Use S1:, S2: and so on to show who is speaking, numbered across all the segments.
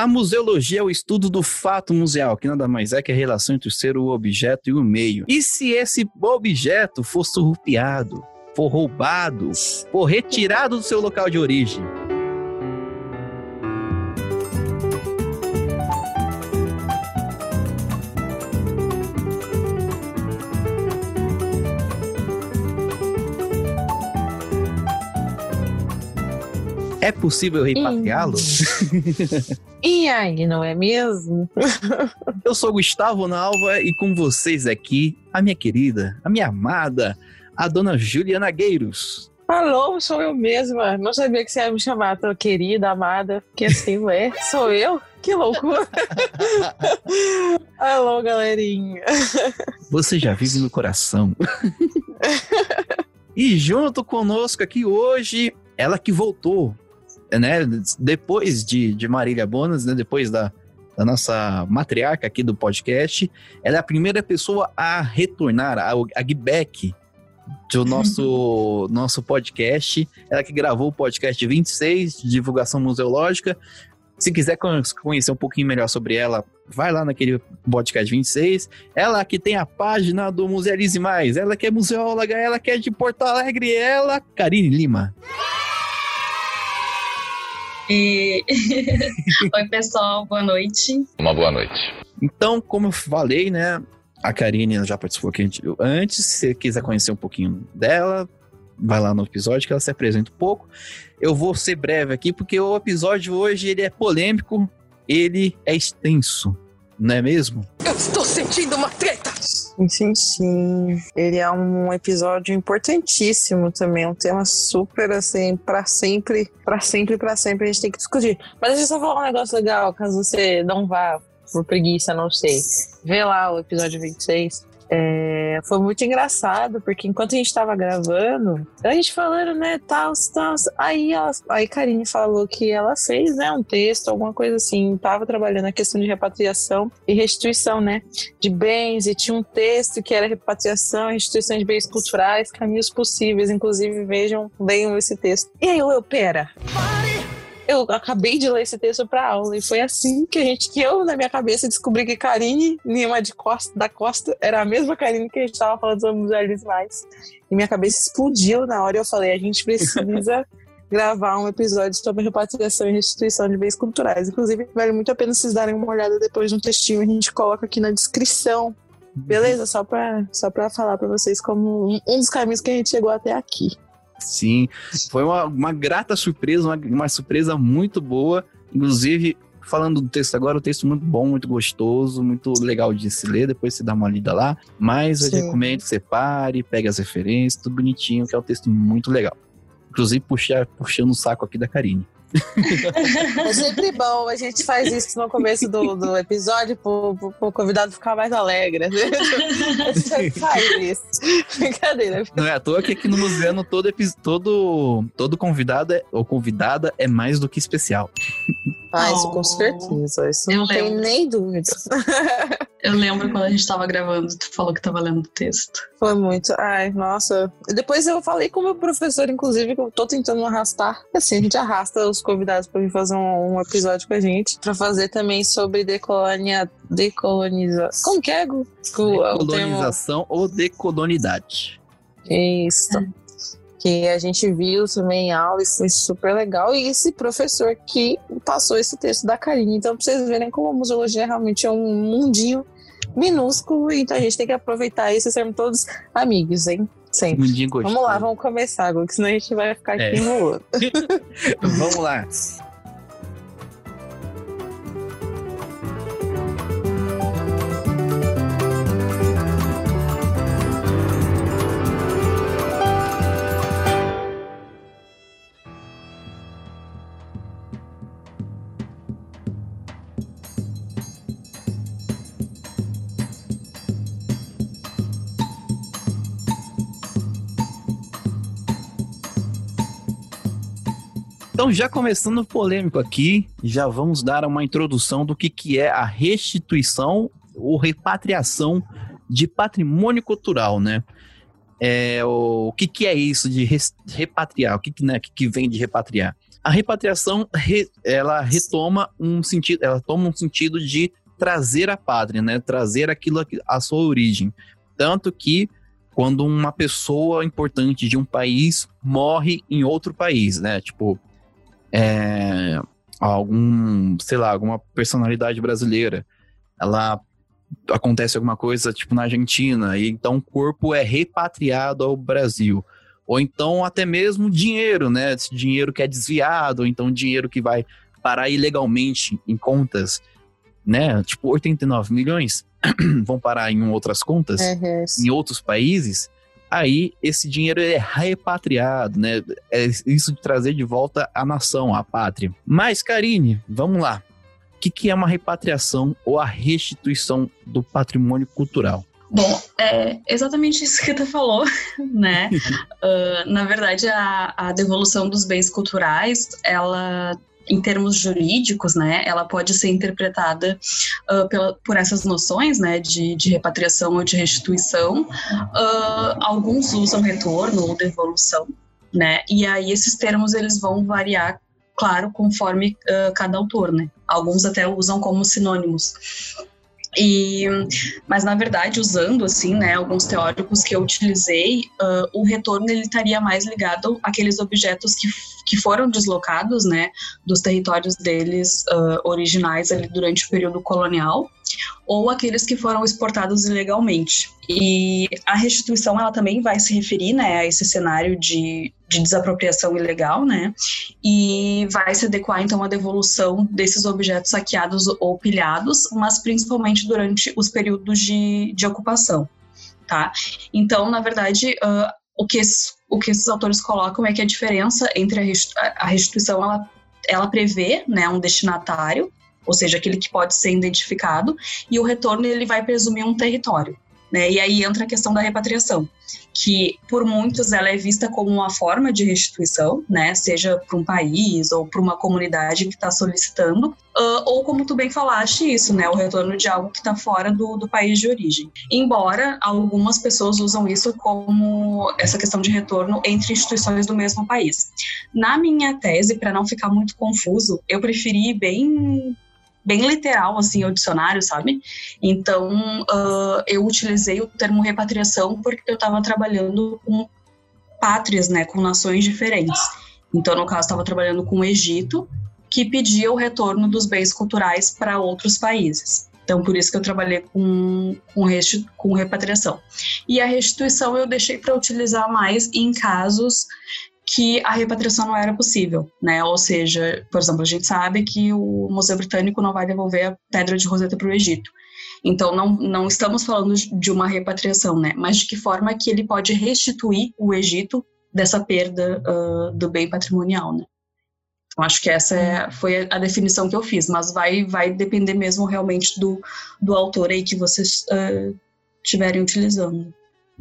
S1: A museologia é o estudo do fato museal, que nada mais é que a relação entre o ser, o objeto e o meio. E se esse objeto for surrupiado, for roubado, for retirado do seu local de origem? É possível repatriá-lo?
S2: E aí, não é mesmo?
S1: Eu sou Gustavo Nalva e com vocês aqui, a minha querida, a minha amada, a dona Juliana Gueiros.
S2: Alô, sou eu mesma. Não sabia que você ia me chamar tão querida, amada, porque assim, ué, sou eu? Que loucura. Alô, galerinha.
S1: Você já vive no coração. e junto conosco aqui hoje, ela que voltou né, depois de, de Marília Bonas, né, depois da, da nossa matriarca aqui do podcast, ela é a primeira pessoa a retornar, a, a Gbeck do nosso, nosso podcast. Ela que gravou o podcast 26, de divulgação museológica. Se quiser conhecer um pouquinho melhor sobre ela, vai lá naquele podcast 26. Ela que tem a página do Musealize Mais, ela que é museóloga, ela que é de Porto Alegre, ela, Karine Lima.
S3: E... Oi, pessoal, boa noite.
S4: Uma boa noite.
S1: Então, como eu falei, né? A Karine já participou aqui antes. Se você quiser conhecer um pouquinho dela, vai lá no episódio que ela se apresenta um pouco. Eu vou ser breve aqui, porque o episódio hoje ele é polêmico, ele é extenso, não é mesmo?
S5: Eu estou sentindo uma treta!
S2: Sim, sim. Ele é um episódio importantíssimo também, um tema super assim, para sempre, para sempre, para sempre a gente tem que discutir. Mas deixa eu só falar um negócio legal, caso você não vá por preguiça, não sei. Vê lá o episódio 26. É, foi muito engraçado, porque enquanto a gente tava gravando, a gente falando, né, tal, tal, aí aí Karine falou que ela fez, né, um texto, alguma coisa assim, tava trabalhando a questão de repatriação e restituição, né, de bens, e tinha um texto que era repatriação e restituição de bens culturais, caminhos possíveis, inclusive vejam, leiam esse texto. E aí eu, eu pera... eu acabei de ler esse texto para aula e foi assim que a gente, que eu na minha cabeça descobri que Karine Lima de Costa, da Costa era a mesma Karine que a gente estava falando sobre mulheres mais. E minha cabeça explodiu na hora e eu falei, a gente precisa gravar um episódio sobre repatriação e restituição de bens culturais. Inclusive, vale muito a pena vocês darem uma olhada depois no textinho, a gente coloca aqui na descrição. Beleza? Só para só pra falar para vocês como um, um dos caminhos que a gente chegou até aqui.
S1: Sim, foi uma, uma grata surpresa, uma, uma surpresa muito boa. Inclusive, falando do texto agora, o texto muito bom, muito gostoso, muito legal de se ler, depois você dá uma lida lá. Mas eu recomendo que você pare, pegue as referências, tudo bonitinho, que é um texto muito legal. Inclusive, puxar, puxando o saco aqui da Karine.
S2: É sempre bom, a gente faz isso no começo do, do episódio pro, pro convidado ficar mais alegre. A gente faz isso. Brincadeira.
S1: Não é à toa que aqui no Museu todo, todo, todo convidado é, ou convidada é mais do que especial.
S2: Ah, isso oh, com certeza. Isso não tem nem dúvida.
S3: Eu lembro quando a gente tava gravando, tu falou que tava lendo o texto.
S2: Foi muito. Ai, nossa. Depois eu falei com o meu professor, inclusive, que eu tô tentando arrastar. Assim, a gente arrasta os convidados para vir fazer um, um, episódio com a gente. Pra fazer também sobre decolonia, decolonização. Como que é, Gu?
S1: Decolonização ou decolonidade.
S2: Isso. Que a gente viu também em aula e foi super legal. E esse professor que passou esse texto da Karine. Então, pra vocês verem como a museologia realmente é um mundinho minúsculo, então a gente tem que aproveitar isso e sermos todos amigos, hein? Sempre. Vamos lá, vamos começar, porque senão a gente vai ficar aqui é. enrolando.
S1: vamos lá. Então, já começando polêmico aqui, já vamos dar uma introdução do que, que é a restituição ou repatriação de patrimônio cultural, né? É, o, que, que é isso de res, repatriar? O que, que, né, que, que vem de repatriar? A repatriação, re, ela retoma um sentido, ela toma um sentido de trazer a pátria, né? Trazer aquilo, a sua origem. Tanto que quando uma pessoa importante de um país morre em outro país, né? Tipo, é, algum, sei lá, alguma personalidade brasileira, ela acontece alguma coisa, tipo, na Argentina, e então o corpo é repatriado ao Brasil. Ou então até mesmo dinheiro, né? Esse dinheiro que é desviado, ou então dinheiro que vai parar ilegalmente em contas, né? Tipo, 89 milhões vão parar em outras contas,
S2: é,
S1: em outros países. Aí esse dinheiro é repatriado, né? É isso de trazer de volta a nação, a pátria. Mas, Karine, vamos lá. O que, que é uma repatriação ou a restituição do patrimônio cultural?
S3: Bom, é exatamente isso que tu falou, né? Uh, na verdade, a, a devolução dos bens culturais, ela em termos jurídicos, né, ela pode ser interpretada uh, pela, por essas noções, né, de, de repatriação ou de restituição. Uh, alguns usam retorno ou devolução, né, e aí esses termos eles vão variar, claro, conforme uh, cada autor, né. Alguns até usam como sinônimos. E, mas na verdade, usando assim, né, alguns teóricos que eu utilizei, uh, o retorno ele estaria mais ligado àqueles objetos que, que foram deslocados, né, dos territórios deles uh, originais ali durante o período colonial, ou aqueles que foram exportados ilegalmente. E a restituição ela também vai se referir, né, a esse cenário de, de desapropriação ilegal, né, e vai se adequar então à devolução desses objetos saqueados ou pilhados, mas principalmente durante os períodos de, de ocupação, tá? Então, na verdade, uh, o, que esses, o que esses autores colocam é que a diferença entre a restituição, ela, ela prevê, né, um destinatário, ou seja, aquele que pode ser identificado, e o retorno ele vai presumir um território. Né? E aí entra a questão da repatriação, que por muitos ela é vista como uma forma de restituição, né? seja para um país ou para uma comunidade que está solicitando, uh, ou como tu bem falaste isso, né? o retorno de algo que está fora do, do país de origem. Embora algumas pessoas usam isso como essa questão de retorno entre instituições do mesmo país. Na minha tese, para não ficar muito confuso, eu preferi bem bem literal, assim, o dicionário, sabe? Então, uh, eu utilizei o termo repatriação porque eu estava trabalhando com pátrias, né, com nações diferentes. Então, no caso, estava trabalhando com o Egito, que pedia o retorno dos bens culturais para outros países. Então, por isso que eu trabalhei com, com, com repatriação. E a restituição eu deixei para utilizar mais em casos que a repatriação não era possível, né? Ou seja, por exemplo, a gente sabe que o Museu Britânico não vai devolver a Pedra de Roseta para o Egito. Então, não, não estamos falando de uma repatriação, né? Mas de que forma que ele pode restituir o Egito dessa perda uh, do bem patrimonial, né? Então, acho que essa é, foi a definição que eu fiz, mas vai, vai depender mesmo realmente do, do autor aí que vocês uh, estiverem utilizando.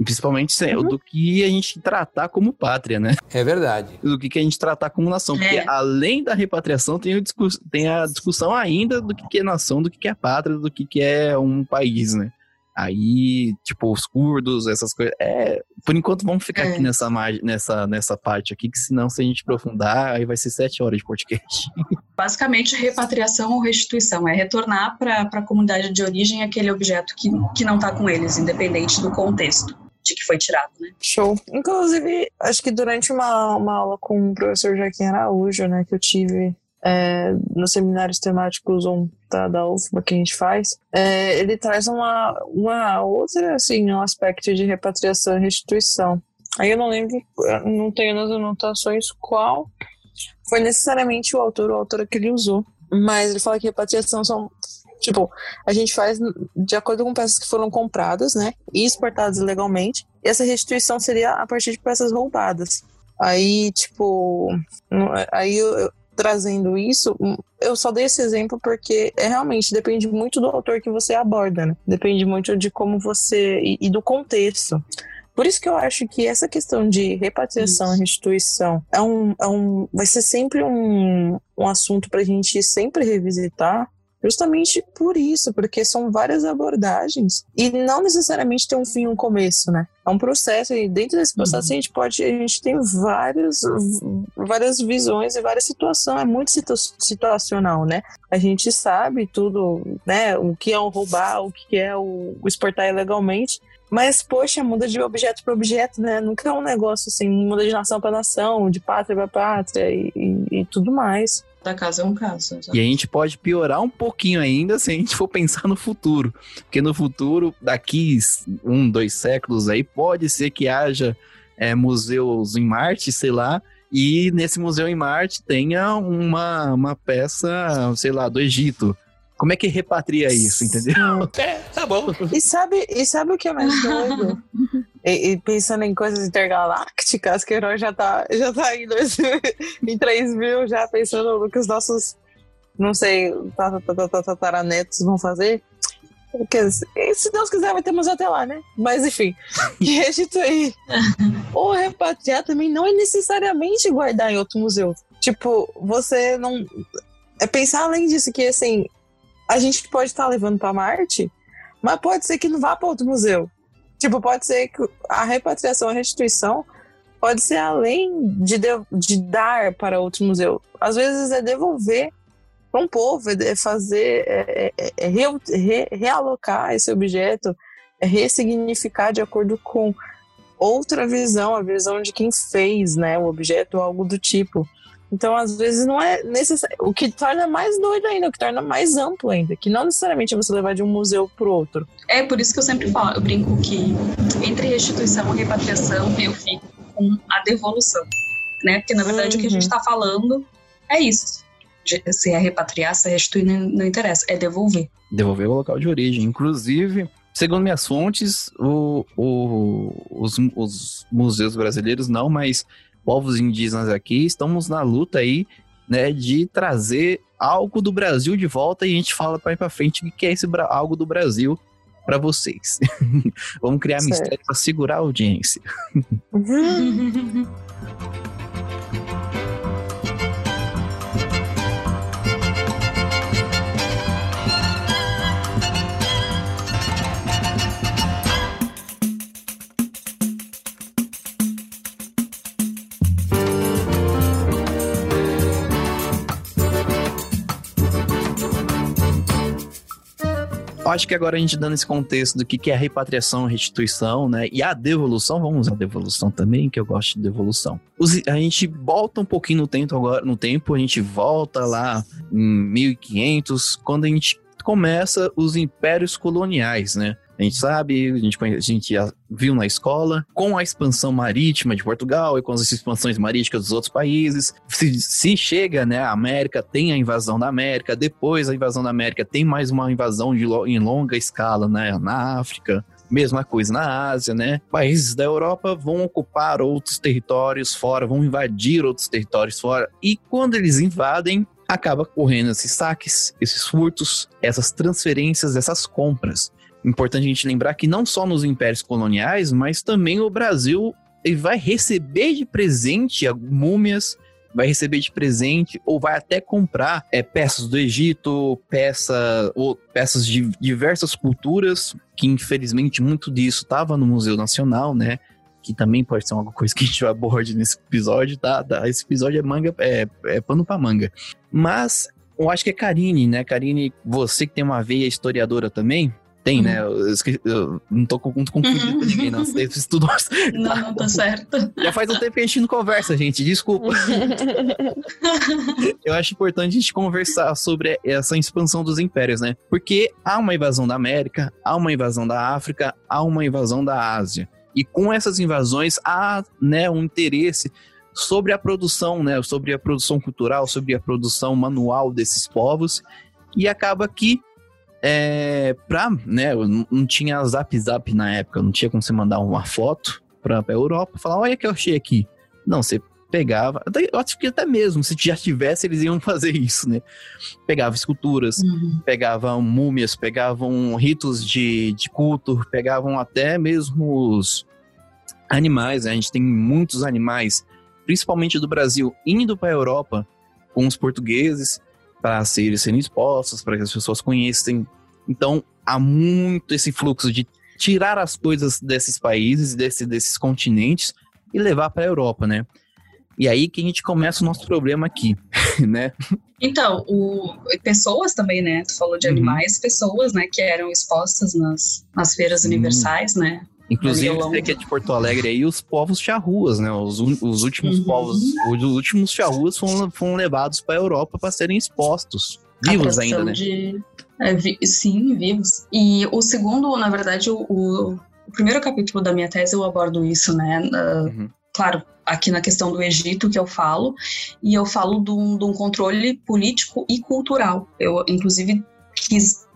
S1: Principalmente uhum. do que a gente tratar como pátria, né?
S4: É verdade.
S1: Do que a gente tratar como nação. É. Porque além da repatriação, tem, o discurso, tem a discussão ainda do que é nação, do que é pátria, do que é um país, né? Aí, tipo, os curdos, essas coisas. É, por enquanto vamos ficar é. aqui nessa, nessa, nessa parte aqui, que senão, se a gente aprofundar, aí vai ser sete horas de podcast.
S3: Basicamente, repatriação ou restituição é retornar para a comunidade de origem aquele objeto que, que não está com eles, independente do contexto de que foi tirado, né?
S2: Show. Inclusive, acho que durante uma, uma aula com o professor Joaquim Araújo, né, que eu tive é, nos seminários temáticos um, da, da UFBA que a gente faz, é, ele traz uma, uma outra, assim, um aspecto de repatriação e restituição. Aí eu não lembro, não tenho nas anotações qual foi necessariamente o autor ou a autora que ele usou, mas ele fala que repatriação são Tipo, a gente faz de acordo com peças que foram compradas, né? E exportadas ilegalmente. E essa restituição seria a partir de peças roubadas. Aí, tipo, aí eu, eu, trazendo isso, eu só dei esse exemplo porque é realmente depende muito do autor que você aborda, né? Depende muito de como você e, e do contexto. Por isso que eu acho que essa questão de repatriação e restituição é um, é um, vai ser sempre um, um assunto para a gente sempre revisitar, justamente por isso, porque são várias abordagens e não necessariamente tem um fim e um começo, né? É um processo e dentro desse processo uhum. a gente pode, a gente tem várias, várias visões e várias situações, é muito situ situacional, né? A gente sabe tudo, né? O que é o roubar, o que é o, o exportar ilegalmente, mas, poxa, muda de objeto para objeto, né? Nunca é um negócio assim, muda de nação para nação, de pátria para pátria e, e, e, tudo mais.
S3: Da caso é um caso.
S1: Exatamente. E a gente pode piorar um pouquinho ainda se a gente for pensar no futuro. Porque no futuro, daqui um, dois séculos aí, pode ser que haja é, museus em Marte, sei lá, e nesse museu em Marte tenha uma, uma peça, sei lá, do Egito como é que repatria isso, entendeu?
S2: É, tá bom. E sabe, e sabe o que é mais doido? e, e, pensando em coisas intergalácticas, que nós já tá, já tá em, dois, em 3 mil, já pensando no que os nossos, não sei, tataranetos vão fazer. Porque, se Deus quiser, vai ter museu até lá, né? Mas enfim, que aí. Ou repatriar também não é necessariamente guardar em outro museu. Tipo, você não. É pensar além disso, que assim, a gente pode estar tá levando para Marte, mas pode ser que não vá para outro museu. Tipo, pode ser que a repatriação, a restituição, pode ser além de, de, de dar para outro museu. Às vezes é devolver para um povo, é fazer, é, é, é re, re, realocar esse objeto, é ressignificar de acordo com outra visão, a visão de quem fez né, o objeto ou algo do tipo. Então, às vezes, não é necessário. O que torna mais doido ainda, o que torna mais amplo ainda, que não necessariamente é você levar de um museu para o outro.
S3: É por isso que eu sempre falo, eu brinco que entre restituição e repatriação eu fico com a devolução. Né? Porque, na verdade, uhum. o que a gente está uhum. falando é isso. Se é repatriar, se é restituir, não, não interessa, é devolver.
S1: Devolver o local de origem. Inclusive, segundo minhas fontes, o, o, os, os museus brasileiros não, mas povos indígenas aqui, estamos na luta aí, né, de trazer algo do Brasil de volta e a gente fala para ir para frente o que é esse algo do Brasil para vocês. Vamos criar certo. mistério para segurar a audiência. acho que agora a gente dando esse contexto do que é a repatriação, restituição, né? E a devolução, vamos usar devolução também, que eu gosto de devolução. A gente volta um pouquinho no tempo agora, no tempo, a gente volta lá em 1500, quando a gente começa os impérios coloniais, né? A gente sabe, a gente, a gente viu na escola, com a expansão marítima de Portugal e com as expansões marítimas dos outros países, se, se chega, né, a América, tem a invasão da América, depois da invasão da América tem mais uma invasão de, em longa escala, né, na África, Mesma coisa na Ásia, né? Países da Europa vão ocupar outros territórios fora, vão invadir outros territórios fora. E quando eles invadem, acaba correndo esses saques, esses furtos, essas transferências, essas compras. Importante a gente lembrar que não só nos impérios coloniais, mas também o Brasil vai receber de presente múmias, vai receber de presente ou vai até comprar é, peças do Egito, peça, ou peças de diversas culturas, que infelizmente muito disso estava no Museu Nacional, né? Que também pode ser uma coisa que a gente aborde nesse episódio, tá? tá esse episódio é manga, é, é pano pra manga. Mas eu acho que é Karine, né? Karine, você que tem uma veia historiadora também, tem, né? uhum. Eu, eu, não tô muito confundindo uhum. com ninguém, não. Você estudou.
S3: Não, não, tá certo.
S1: Já faz um tempo que a gente não conversa, gente. Desculpa. eu acho importante a gente conversar sobre essa expansão dos impérios, né? Porque há uma invasão da América, há uma invasão da África, há uma invasão da Ásia. E com essas invasões há né, um interesse sobre a produção, né? Sobre a produção cultural, sobre a produção manual desses povos. E acaba que é, pra, né, não tinha zap zap na época, não tinha como você mandar uma foto pra, pra Europa e falar, olha que eu achei aqui. Não, você pegava, até, eu acho que até mesmo, se já tivesse, eles iam fazer isso, né? Pegava esculturas, uhum. pegavam múmias, pegavam ritos de, de culto, pegavam até mesmo os animais, né? a gente tem muitos animais, principalmente do Brasil, indo para a Europa com os portugueses, para serem, serem expostos, para que as pessoas conheçam. Então, há muito esse fluxo de tirar as coisas desses países, desse, desses continentes e levar para a Europa, né? E aí que a gente começa o nosso problema aqui, né?
S3: Então, o, pessoas também, né? Tu falou de uhum. animais, pessoas, né, que eram expostas nas, nas feiras Sim. universais, né?
S1: Inclusive, você que é de Porto Alegre aí, os povos charruas, né? Os, os últimos uhum. povos, os últimos charruas foram, foram levados para a Europa para serem expostos. Vivos ainda, né?
S3: De... É, vi... Sim, vivos. E o segundo, na verdade, o, o, primeiro capítulo da minha tese eu abordo isso, né? Uh, uhum. Claro, aqui na questão do Egito que eu falo, e eu falo de um, de um controle político e cultural. Eu, inclusive, quis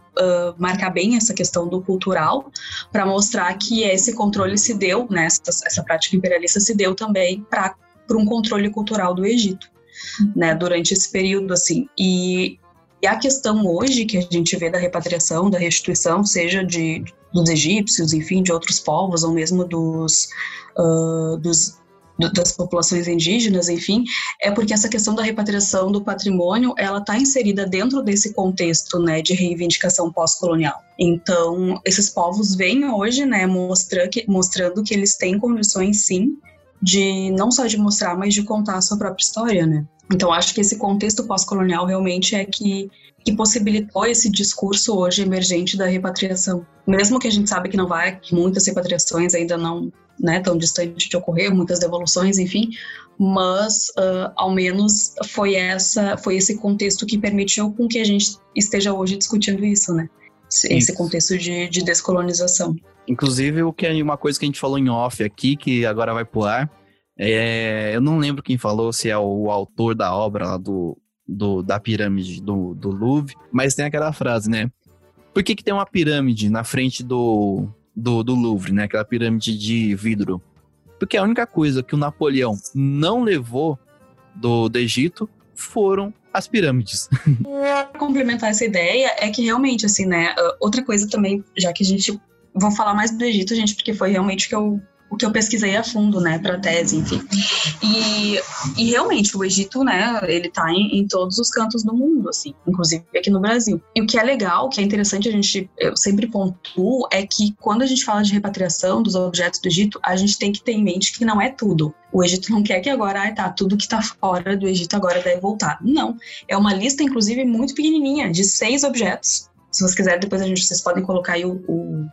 S3: marcar bem essa questão do cultural para mostrar que esse controle se deu, né, essa, essa prática imperialista se deu também para um controle cultural do Egito, né, durante esse período, assim. E, e a questão hoje que a gente vê da repatriação, da restituição, seja de, dos egípcios, enfim, de outros povos, ou mesmo dos, uh, dos das populações indígenas, enfim, é porque essa questão da repatriação do patrimônio, ela está inserida dentro desse contexto, né, de reivindicação pós-colonial. Então, esses povos vêm hoje, né, mostrar que, mostrando que eles têm condições, sim, de não só de mostrar, mas de contar a sua própria história, né. Então, acho que esse contexto pós-colonial realmente é que que possibilitou esse discurso hoje emergente da repatriação. Mesmo que a gente sabe que não vai, que muitas repatriações ainda não né, tão distante de ocorrer, muitas devoluções, enfim, mas uh, ao menos foi essa, foi esse contexto que permitiu com que a gente esteja hoje discutindo isso, né? Esse isso. contexto de, de descolonização.
S1: Inclusive, o que é uma coisa que a gente falou em off aqui, que agora vai pro ar, é, eu não lembro quem falou, se é o autor da obra lá do, do, da pirâmide do, do Louvre, mas tem aquela frase, né? Por que, que tem uma pirâmide na frente do, do, do Louvre, né? Aquela pirâmide de vidro. Porque a única coisa que o Napoleão não levou do, do Egito foram as pirâmides.
S3: Complementar essa ideia é que realmente, assim, né? Outra coisa também, já que a gente. Vou falar mais do Egito, gente, porque foi realmente que eu o que eu pesquisei a fundo, né, para tese, enfim. E, e realmente o Egito, né, ele tá em, em, todos os cantos do mundo, assim, inclusive aqui no Brasil. E o que é legal, o que é interessante a gente, eu sempre pontuo, é que quando a gente fala de repatriação dos objetos do Egito, a gente tem que ter em mente que não é tudo. O Egito não quer que agora, ah, tá, tudo que tá fora do Egito agora deve voltar. Não. É uma lista, inclusive, muito pequenininha, de seis objetos. Se vocês quiserem, depois a gente, vocês podem colocar aí o, o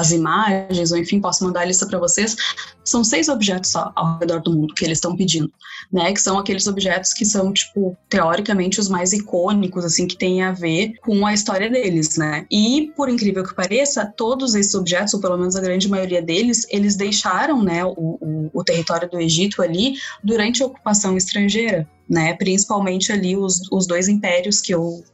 S3: as imagens, ou enfim, posso mandar a lista para vocês, são seis objetos só ao redor do mundo que eles estão pedindo, né? Que são aqueles objetos que são, tipo, teoricamente os mais icônicos, assim, que tem a ver com a história deles, né? E, por incrível que pareça, todos esses objetos, ou pelo menos a grande maioria deles, eles deixaram, né, o, o, o território do Egito ali durante a ocupação estrangeira, né? Principalmente ali os, os dois impérios que eu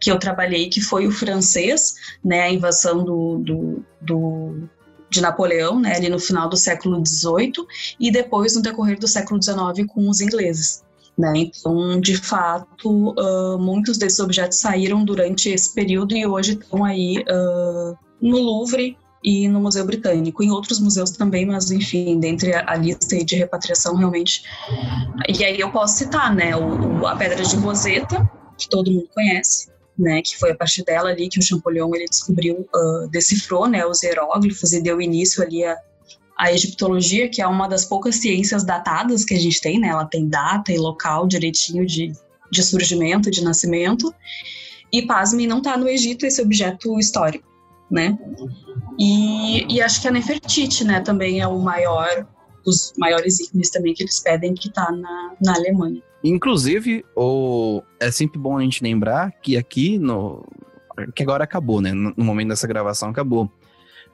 S3: que eu trabalhei, que foi o francês, né, a invasão do, do, do de Napoleão, né, ali no final do século XVIII, e depois no decorrer do século XIX com os ingleses. Né? Então, de fato, uh, muitos desses objetos saíram durante esse período e hoje estão aí uh, no Louvre e no Museu Britânico, em outros museus também, mas enfim, dentre a, a lista de repatriação realmente. E aí eu posso citar, né, o, a Pedra de Roseta, que todo mundo conhece, né, que foi a partir dela ali que o Champollion ele descobriu, uh, decifrou, né, os hieróglifos e deu início ali a, a egiptologia, que é uma das poucas ciências datadas que a gente tem, né, ela tem data e local direitinho de, de surgimento, de nascimento, e pasme, não está no Egito esse objeto histórico, né, e, e acho que a Nefertiti, né, também é o maior, dos maiores ícones também que eles pedem que está na, na Alemanha.
S1: Inclusive, o... é sempre bom a gente lembrar que aqui no. que agora acabou, né? No momento dessa gravação acabou.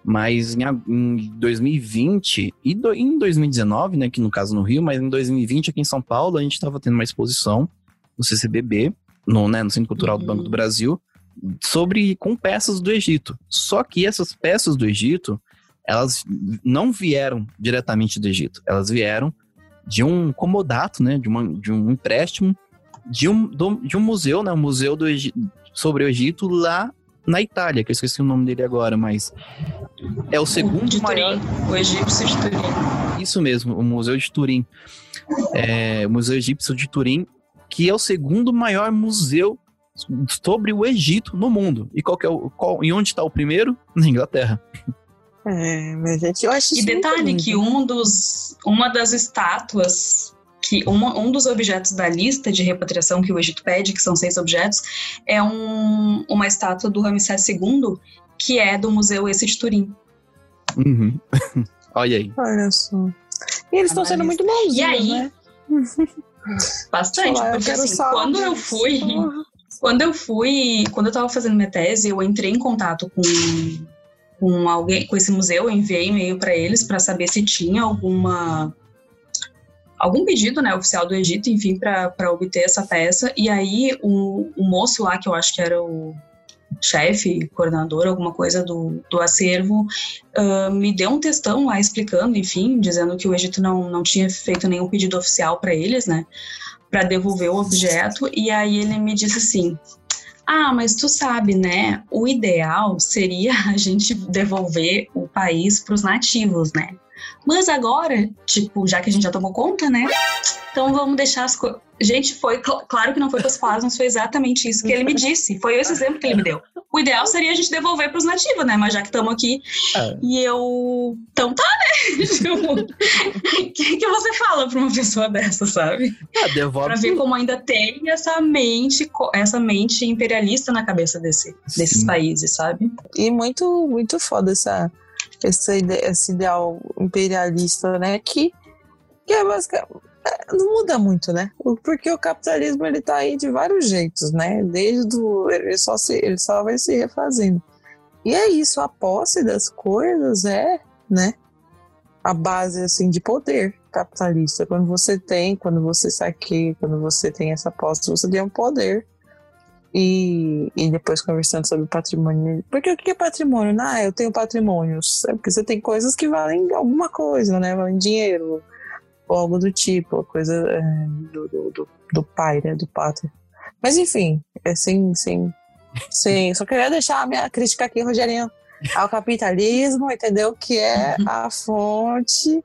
S1: Mas em 2020 e do... em 2019, né? Que no caso no Rio, mas em 2020 aqui em São Paulo, a gente estava tendo uma exposição no CCBB, no, né, no Centro Cultural do Banco do uhum. Brasil, sobre com peças do Egito. Só que essas peças do Egito, elas não vieram diretamente do Egito, elas vieram de um comodato, né, de, uma, de um empréstimo de um, do, de um museu, né, um museu do sobre o Egito lá na Itália, que eu esqueci o nome dele agora, mas é o segundo
S3: de
S1: maior...
S3: Turim, o egípcio de Turim.
S1: Isso mesmo, o Museu de Turim. É, o Museu Egípcio de Turim, que é o segundo maior museu sobre o Egito no mundo. E qual que é o, qual, e onde está o primeiro? Na Inglaterra.
S2: É, mas gente, eu acho
S3: E detalhe que um dos, uma das estátuas que uma, um dos objetos da lista de repatriação que o Egito pede, que são seis objetos, é um, uma estátua do Ramsés II, que é do Museu esse de Turim.
S1: Uhum. Olha aí.
S2: Olha só. E eles estão sendo muito bons.
S3: E aí?
S2: Né?
S3: Bastante,
S2: lá,
S3: porque assim, quando eu fui,
S2: Porra.
S3: quando eu fui, quando eu tava fazendo minha tese, eu entrei em contato com, com alguém, com esse museu, eu enviei e-mail para eles para saber se tinha alguma algum pedido, né, oficial do Egito, enfim, para obter essa peça. E aí o, o moço lá, que eu acho que era o chefe, coordenador, alguma coisa do, do acervo, ah, me deu um textão lá explicando, enfim, dizendo que o Egito não, não tinha feito nenhum pedido oficial para eles, né, para devolver o objeto. E aí ele me disse assim: Ah, mas tu sabe, né? O ideal seria a gente devolver o país para os nativos, né? Mas agora, tipo, já que a gente já tomou conta, né? Então vamos deixar as coisas. Gente, foi cl- claro que não foi com as palavras, mas foi exatamente isso que ele me disse. Foi esse exemplo que ele me deu. O ideal seria a gente devolver para os nativos, né? Mas já que estamos aqui,
S1: É.
S3: e eu. Então tá, né? O que, que você fala para uma pessoa dessa, sabe?
S1: Ah, devolve.
S3: Pra ver como ainda tem essa mente, essa mente imperialista na cabeça desse, desses
S1: Sim.
S3: países, sabe?
S2: E muito, muito foda essa, essa ide- esse ideal imperialista, né? Que, que é basicamente. é, Não muda muito, né? Porque o capitalismo ele tá aí de vários jeitos, né? Desde o, ele só se, ele só vai se refazendo. E é isso, a posse das coisas é, né? A base assim de poder capitalista. Quando você tem, quando você saqueia, quando você tem essa posse, você tem um poder e, e depois conversando sobre patrimônio. Porque o que é patrimônio? Ah, eu tenho patrimônios. É porque você tem coisas que valem alguma coisa, né? Valem dinheiro ou algo do tipo, coisa é, do, do, do, pai, né? Do pátrio. Mas enfim, é sem, sem, sem. Só queria deixar a minha crítica aqui, Rogerinho, ao capitalismo, entendeu? Que é a fonte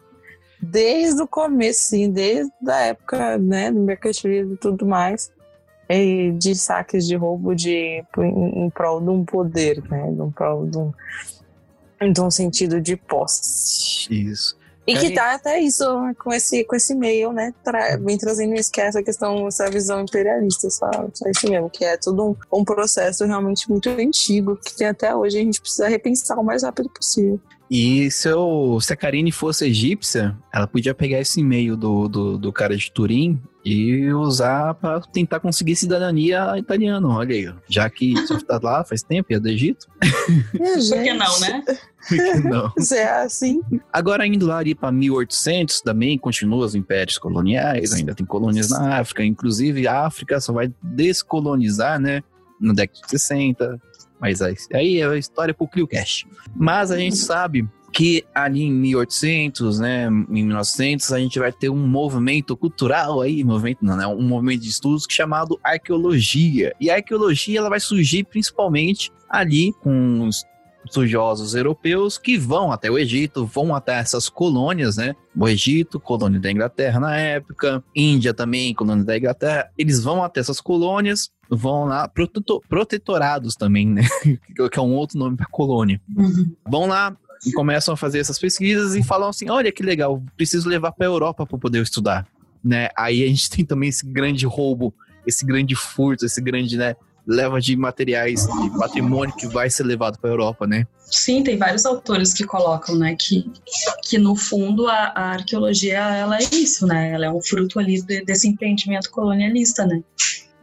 S2: desde o começo, sim, desde a época né, do mercantilismo e tudo mais de saques de roubo de, em, em prol de um poder, né? De um prol de um, de um sentido de posse.
S1: Isso.
S2: E que
S1: Aí-
S2: tá até isso com esse, com esse meio, né? Tra vem trazendo isso, que é essa questão, essa visão imperialista, só, só isso mesmo, que é tudo um, um processo realmente muito antigo, que tem até hoje, a gente precisa repensar o mais rápido possível.
S1: E se, eu, se a Karine fosse egípcia, ela podia pegar esse e-mail do, do, do cara de Turim e usar para tentar conseguir cidadania italiana. Olha aí, já que só tá lá faz tempo, e é do Egito.
S2: E,
S3: Por que não, né?
S1: Por que não?
S2: É assim,
S1: Agora, indo lá ali para 1800, também continua os impérios coloniais, ainda tem colônias na África, inclusive a África só vai descolonizar, né, no década de 60, mas aí, aí é a história pro ClioCast. Mas a gente sabe que ali em 1800, né, em 1900, a gente vai ter um movimento cultural aí, movimento não, né, um movimento de estudos chamado arqueologia. E a arqueologia ela vai surgir principalmente ali com os estudiosos europeus que vão até o Egito, vão até essas colônias, né? O Egito, colônia da Inglaterra na época, Índia também, colônia da Inglaterra. Eles vão até essas colônias, vão lá, proteto- protetorados também, né? que é um outro nome para colônia.
S3: Uhum.
S1: Vão lá e começam a fazer essas pesquisas e falam assim: olha que legal, preciso levar para a Europa para poder estudar. Né? Aí a gente tem também esse grande roubo, esse grande furto, esse grande, né? Leva de materiais, de patrimônio que vai ser levado para a Europa, né?
S3: Sim, tem vários autores que colocam, né, que, que no fundo a, a arqueologia ela é isso, né? Ela é um fruto ali de- desse empreendimento colonialista, né?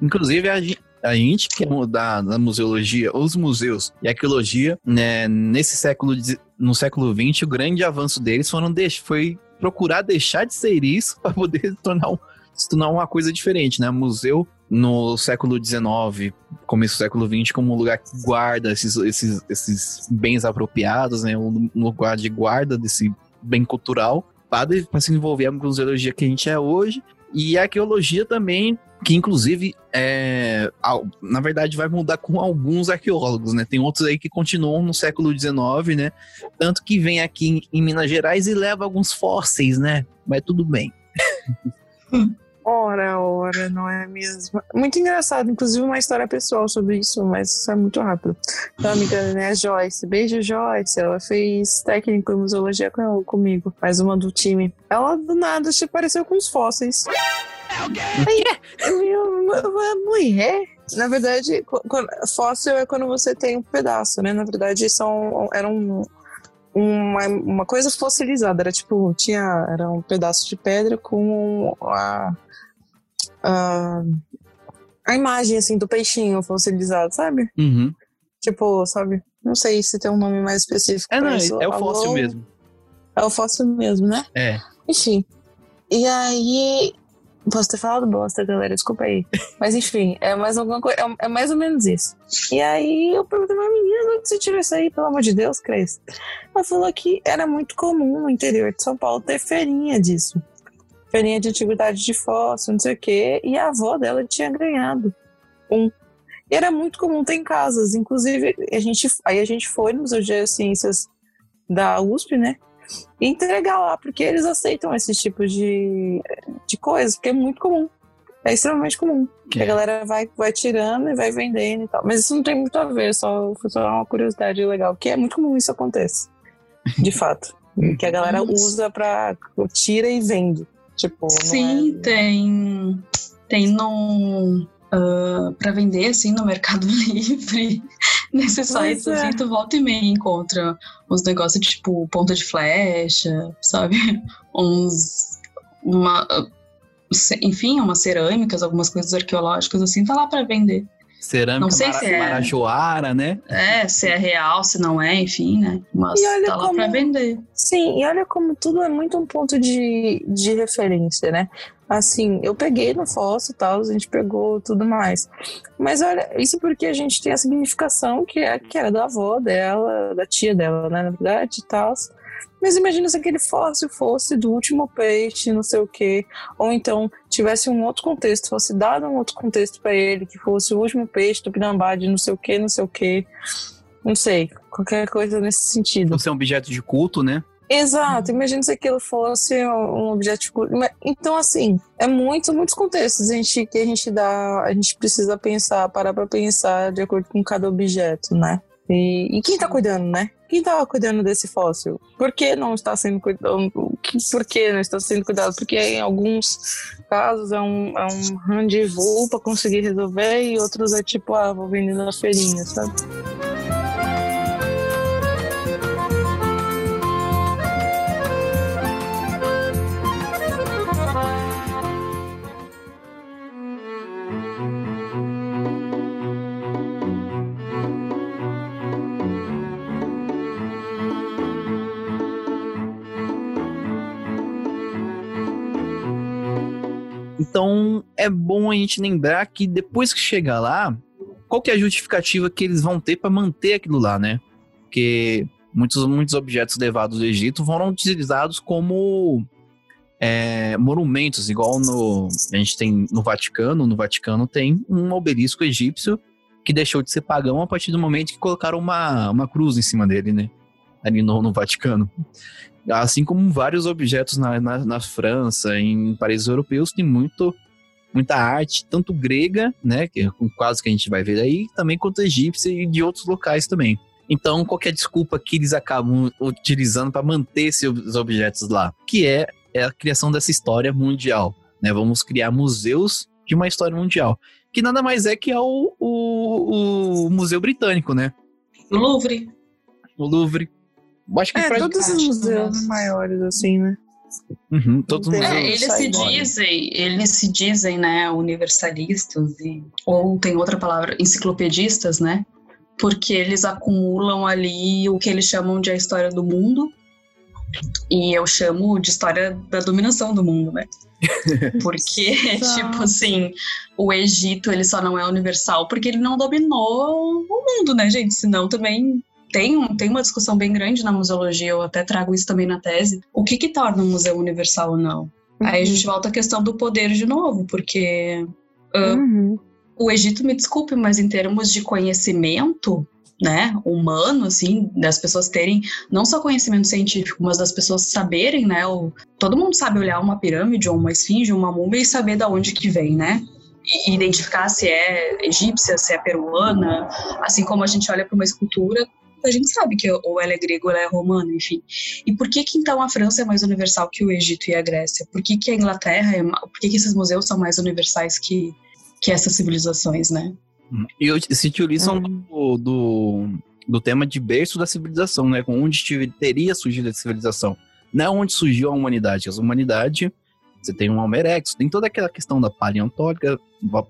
S1: Inclusive, a gente, a gente que é da, da museologia, os museus e arqueologia, né, nesse século, de- no século XX, o grande avanço deles foram deix, foi procurar deixar de ser isso para poder tornar, um- se tornar uma coisa diferente, né? Museu no século XIX, começo do século XX, como um lugar que guarda esses, esses, esses bens apropriados, né? Um lugar de guarda desse bem cultural para se envolver com a museologia que a gente é hoje e a arqueologia também, que inclusive, é, na verdade, vai mudar com alguns arqueólogos, né? Tem outros aí que continuam no século XIX, né? Tanto que vem aqui em, em Minas Gerais e leva alguns fósseis, né? Mas tudo bem.
S2: Ora, ora, não é mesmo? Muito engraçado, inclusive uma história pessoal sobre isso, mas isso é muito rápido. Então, amiga, né, Joyce. Beijo, Joyce. Ela fez técnico em museologia com, comigo, mais uma do time. Ela do nada se pareceu com os fósseis. Eu, eu, mulher. Na verdade, fóssil é quando você tem um pedaço, né? Na verdade, são, era um, uma, uma coisa fossilizada. Era tipo, tinha era um pedaço de pedra com a, a, a imagem assim do peixinho fossilizado, sabe?
S1: Uhum.
S2: Tipo, sabe? Não sei se tem um nome mais específico.
S1: É, não,
S2: isso.
S1: é o fóssil mesmo.
S2: É o fóssil mesmo, né?
S1: É.
S2: Enfim. E aí. Posso ter falado bosta, galera, desculpa aí. Mas enfim, é mais alguma coisa. É, é mais ou menos isso. E aí eu perguntei pra menina onde você tirou isso aí, pelo amor de Deus, Cresce. Ela falou que era muito comum no interior de São Paulo ter feirinha disso feirinha de antiguidade de fóssil, não sei o quê, e a avó dela tinha ganhado um. E era muito comum ter em casas, inclusive a gente, aí a gente foi no Museu de Ciências da USP, né? E entregar lá, porque eles aceitam esse tipo de, de coisas, porque é muito comum. É extremamente comum. Que a galera vai, vai tirando e vai vendendo e tal. Mas isso não tem muito a ver, só, foi só uma curiosidade legal, que é muito comum isso aconteça. De fato. que a galera usa pra. tira e vende. Tipo,
S3: Sim,
S2: é...
S3: tem. Tem no. Uh, para vender assim no Mercado Livre. Nesses sites, é. assim, tu volta e meia encontra uns negócios tipo ponta de flecha, sabe? Uns. Uma, enfim, umas cerâmicas, algumas coisas arqueológicas, assim, tá lá para vender.
S1: Cerâmica
S3: não sei
S1: Mara,
S3: se é,
S1: Marajoara, né?
S3: É, se é real, se não é, enfim, né? Mas tá lá como, pra vender.
S2: Sim, e olha como tudo é muito um ponto de, de referência, né? Assim, eu peguei no fóssil e tal, a gente pegou tudo mais. Mas olha, isso porque a gente tem a significação que, é, que era da avó dela, da tia dela, né? Na verdade, e tal. Mas imagina se aquele fóssil fosse do último peixe, não sei o quê, ou então tivesse um outro contexto, fosse dado um outro contexto para ele, que fosse o último peixe do Pinambá de não sei o quê, não sei o quê. Não sei, qualquer coisa nesse sentido.
S1: Fosse um objeto de culto, né?
S2: Exato, imagina se aquilo fosse um objeto de culto. Então, assim, é muito, muitos contextos a gente, que a gente dá, a gente precisa pensar, parar para pensar de acordo com cada objeto, né? E, e quem está cuidando, né? Quem estava cuidando desse fóssil? Por que não está sendo cuidado? Por que não está sendo cuidado? Porque em alguns casos é um, é um rendezvous para conseguir resolver e outros é tipo, ah, vou vender na feirinha, sabe?
S1: Então é bom a gente lembrar que depois que chegar lá, qual que é a justificativa que eles vão ter para manter aquilo lá, né? Porque muitos, muitos objetos levados do Egito foram utilizados como é, monumentos, igual no a gente tem no Vaticano. No Vaticano tem um obelisco egípcio que deixou de ser pagão a partir do momento que colocaram uma, uma cruz em cima dele, né? Ali no, no Vaticano. Assim como vários objetos na, na, na França, em países europeus, tem muito, muita arte, tanto grega, né, que é quase que a gente vai ver aí, também quanto egípcia e de outros locais também. Então, qualquer desculpa que eles acabam utilizando para manter esses objetos lá, que é, é a criação dessa história mundial. Né? Vamos criar museus de uma história mundial. Que nada mais é que é o, o, o Museu Britânico, né?
S3: O Louvre.
S1: O Louvre.
S2: Acho que é, todos os museus maiores, assim, né?
S1: Uhum, todos os museus.
S3: É, eles se dizem, eles se dizem, né, universalistas e ou tem outra palavra, enciclopedistas, né? Porque eles acumulam ali o que eles chamam de a história do mundo. E eu chamo de história da dominação do mundo, né? Porque, tipo assim, o Egito ele só não é universal porque ele não dominou o mundo, né, gente? Senão também tem, tem uma discussão bem grande na museologia, eu até trago isso também na tese. O que que torna um museu universal ou não? Uhum. Aí a gente volta à questão do poder de novo, porque uh, uhum. o Egito, me desculpe, mas em termos de conhecimento, né, humano, assim, das pessoas terem não só conhecimento científico, mas das pessoas saberem, né, o, todo mundo sabe olhar uma pirâmide ou uma esfinge, uma múmia e saber da onde que vem, né, e identificar se é egípcia, se é peruana, assim como a gente olha para uma escultura, a gente sabe que ou ela é grega ou ela é romana, enfim. E por que que então a França é mais universal que o Egito e a Grécia? Por que que a Inglaterra, é, por que que esses museus são mais universais que, que essas civilizações, né?
S1: E se utilizam hum. do, do, do, tema de berço da civilização, né? Com onde teria surgido a civilização. Não é onde surgiu a humanidade. A humanidade, você tem um Homer Erectus, tem toda aquela questão da paleontóloga,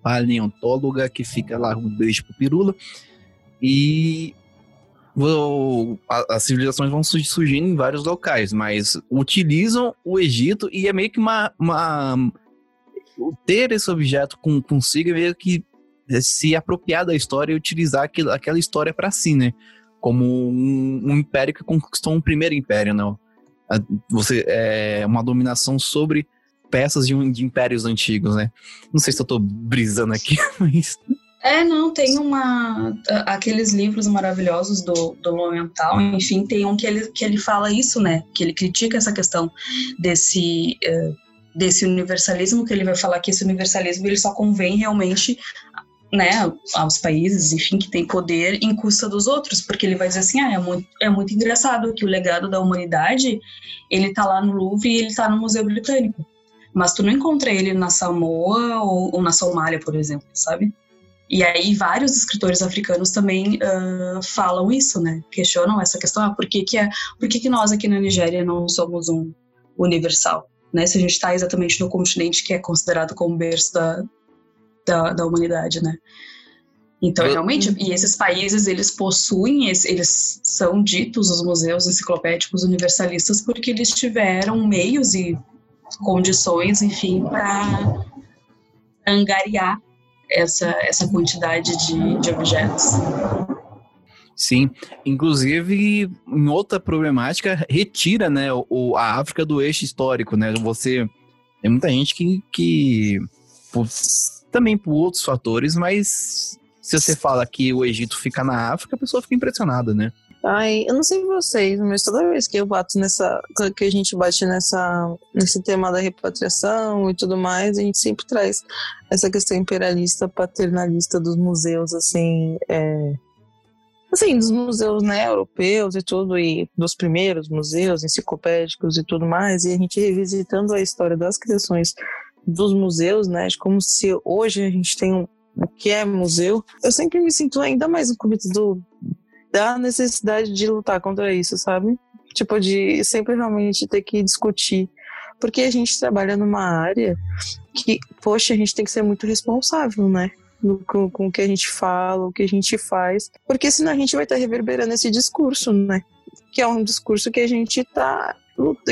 S1: paleontóloga que fica lá um beijo pro pirula. E as civilizações vão surgindo em vários locais, mas utilizam o Egito e é meio que uma. uma ter esse objeto com, consigo é meio que se apropriar da história e utilizar aquilo, aquela história para si, né? Como um, um, império que conquistou um primeiro império, não? Você é uma dominação sobre peças de, de impérios antigos, né? Não sei se eu tô brisando aqui, mas
S3: é, não, tem uma. Aqueles livros maravilhosos do, do Lowenthal, enfim, tem um que ele, que ele fala isso, né? Que ele critica essa questão desse. Uh, desse universalismo, que ele vai falar que esse universalismo ele só convém realmente né, aos países, enfim, que tem poder em custa dos outros, porque ele vai dizer assim, ah, é muito, é muito engraçado que o legado da humanidade, ele tá lá no Louvre e ele tá no Museu Britânico, mas tu não encontra ele na Samoa ou, ou na Somália, por exemplo, sabe? E aí vários escritores africanos também uh, falam isso, né? Questionam essa questão, ah, por que que, é, por que que nós aqui na Nigéria não somos um universal? Né? Se a gente está exatamente no continente que é considerado como berço da, da, da humanidade, né? Então, realmente, e esses países, eles possuem, eles são ditos os museus enciclopédicos universalistas porque eles tiveram meios e condições, enfim, para angariar essa, essa quantidade de, de objetos.
S1: Sim, inclusive em outra problemática retira, né, o, a África do eixo histórico, né? Você tem muita gente que, que por, também por outros fatores, mas se você fala que o Egito fica na África, a pessoa fica impressionada, né?
S2: Ai, eu não sei vocês, mas toda vez que eu bato nessa. que a gente bate nessa, nesse tema da repatriação e tudo mais, a gente sempre traz essa questão imperialista, paternalista dos museus, assim. É, assim, dos museus né, europeus e tudo, e dos primeiros museus enciclopédicos e tudo mais, e a gente revisitando a história das criações dos museus, né, de como se hoje a gente tem um, o que é museu, eu sempre me sinto ainda mais incumbido do, da necessidade de lutar contra isso, sabe? Tipo, de sempre realmente ter que discutir. Porque a gente trabalha numa área que, poxa, a gente tem que ser muito responsável, né? Com, com o que a gente fala, o que a gente faz. Porque senão a gente vai estar reverberando esse discurso, né? Que é um discurso que a gente tá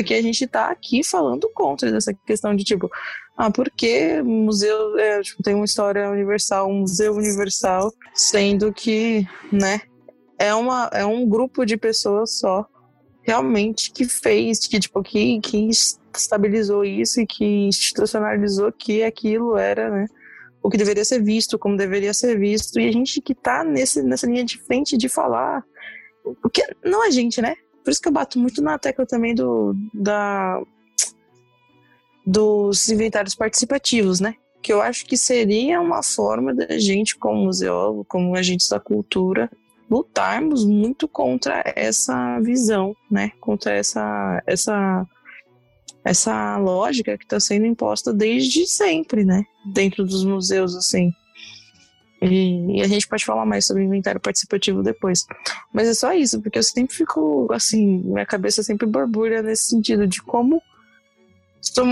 S2: que a gente tá aqui falando contra dessa questão de tipo, ah, por que museu é, tipo, tem uma história universal, um museu universal, sendo que, né, é, uma, é um grupo de pessoas só realmente que fez, que, tipo, que, que estabilizou isso e que institucionalizou que aquilo era, né, o que deveria ser visto, como deveria ser visto, e a gente que tá nesse, nessa linha de frente de falar, porque não a gente, né? Por isso que eu bato muito na tecla também do, da, dos inventários participativos, né? Que eu acho que seria uma forma da gente, como museólogo, como agentes da cultura, lutarmos muito contra essa visão, né? Contra essa essa essa lógica que está sendo imposta desde sempre, né? Dentro dos museus, assim. E, e, a gente pode falar mais sobre inventário participativo depois. Mas é só isso, porque eu sempre fico, assim, minha cabeça sempre borbulha nesse sentido de como.